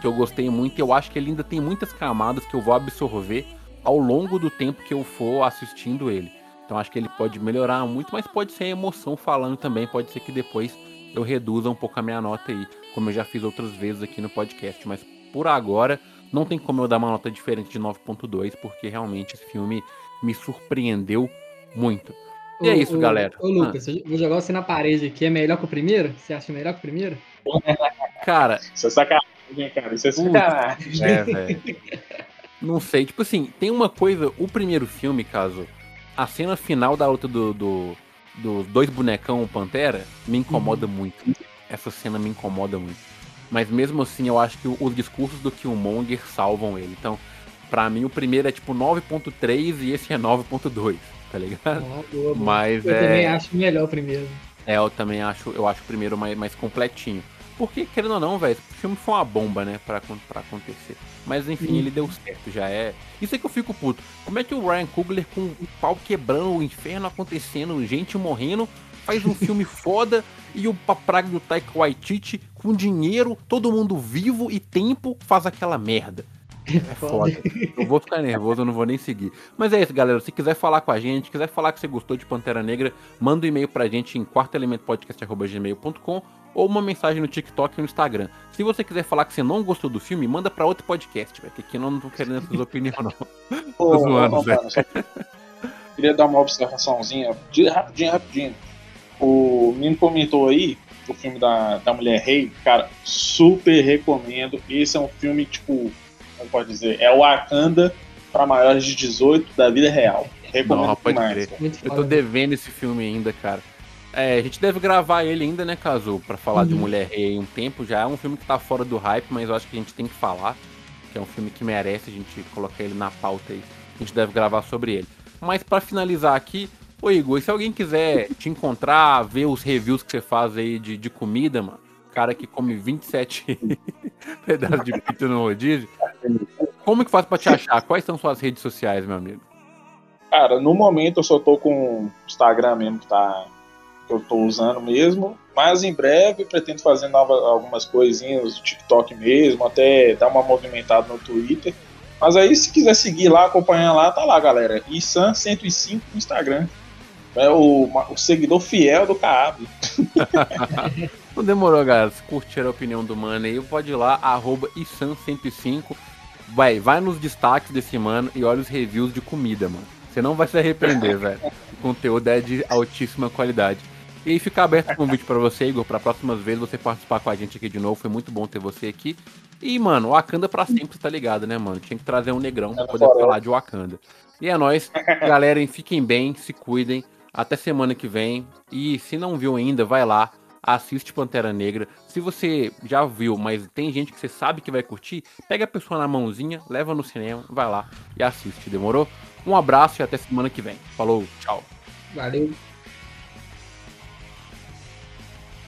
que eu gostei muito e eu acho que ele ainda tem muitas camadas que eu vou absorver ao longo do tempo que eu for assistindo ele. Então acho que ele pode melhorar muito, mas pode ser a emoção falando também, pode ser que depois eu reduza um pouco a minha nota aí, como eu já fiz outras vezes aqui no podcast, mas por agora não tem como eu dar uma nota diferente de 9.2, porque realmente esse filme me surpreendeu muito. E é isso, galera. Ô, Lucas, ah. vou jogar você na parede aqui. É melhor que o primeiro? Você acha melhor que o primeiro? Cara. Isso é sacanagem cara. Isso é sacanagem. É, velho. Não sei, tipo assim, tem uma coisa, o primeiro filme, caso, a cena final da luta do, do, do dois bonecão Pantera me incomoda uhum. muito. Essa cena me incomoda muito. Mas mesmo assim, eu acho que os discursos do Killmonger salvam ele. Então, pra mim, o primeiro é tipo 9.3 e esse é 9.2, tá ligado? Ah, boa, boa. Mas eu é... também acho melhor o primeiro. É, eu também acho, eu acho o primeiro mais, mais completinho. Porque, querendo ou não, velho, o filme foi uma bomba, né, pra, pra acontecer. Mas enfim, ele deu certo, já é. Isso é que eu fico puto. Como é que o Ryan Coogler, com o pau quebrando, o inferno acontecendo, gente morrendo, faz um filme foda e o papraga do Taika Waititi, com dinheiro, todo mundo vivo e tempo, faz aquela merda. É foda. Eu vou ficar nervoso, eu não vou nem seguir. Mas é isso, galera. Se quiser falar com a gente, quiser falar que você gostou de Pantera Negra, manda um e-mail pra gente em quartoelementopodcast.gmail.com ou uma mensagem no TikTok e no Instagram. Se você quiser falar que você não gostou do filme, manda para outro podcast, velho, que aqui eu não tô querendo essas opiniões, não. Tô zoando, velho. Queria dar uma observaçãozinha, rapidinho, rapidinho. O menino comentou aí o filme da, da Mulher Rei, cara, super recomendo. Esse é um filme, tipo, como pode dizer, é o Wakanda para maiores de 18 da vida real. Recomendo não, demais. Eu tô devendo esse filme ainda, cara. É, a gente deve gravar ele ainda, né, Caso, para falar uhum. de Mulher Rei um tempo. Já é um filme que tá fora do hype, mas eu acho que a gente tem que falar. Que é um filme que merece a gente colocar ele na pauta aí. A gente deve gravar sobre ele. Mas para finalizar aqui, ô Igor, se alguém quiser te encontrar, ver os reviews que você faz aí de, de comida, mano, cara que come 27 pedaços de pizza no rodízio, como que faz para te achar? Quais são suas redes sociais, meu amigo? Cara, no momento eu só tô com o Instagram mesmo, que tá que eu estou usando mesmo, mas em breve pretendo fazer nova, algumas coisinhas no TikTok mesmo, até dar uma movimentada no Twitter. Mas aí, se quiser seguir lá, acompanhar lá, tá lá, galera. Issan105 no Instagram. É o, o seguidor fiel do Caab. Não demorou, galera. Se curtir a opinião do mano aí, pode ir lá, arroba Issan105. Vai, vai nos destaques desse mano e olha os reviews de comida, mano. Você não vai se arrepender, velho. O conteúdo é de altíssima qualidade. E fica aberto o convite para você, Igor, para próximas vezes você participar com a gente aqui de novo. Foi muito bom ter você aqui. E, mano, o Wakanda pra sempre, tá ligado, né, mano? Tinha que trazer um negrão pra poder falar de Wakanda. E é nóis. Galera, fiquem bem, se cuidem. Até semana que vem. E se não viu ainda, vai lá. assiste Pantera Negra. Se você já viu, mas tem gente que você sabe que vai curtir, pega a pessoa na mãozinha, leva no cinema, vai lá e assiste, demorou? Um abraço e até semana que vem. Falou, tchau. Valeu.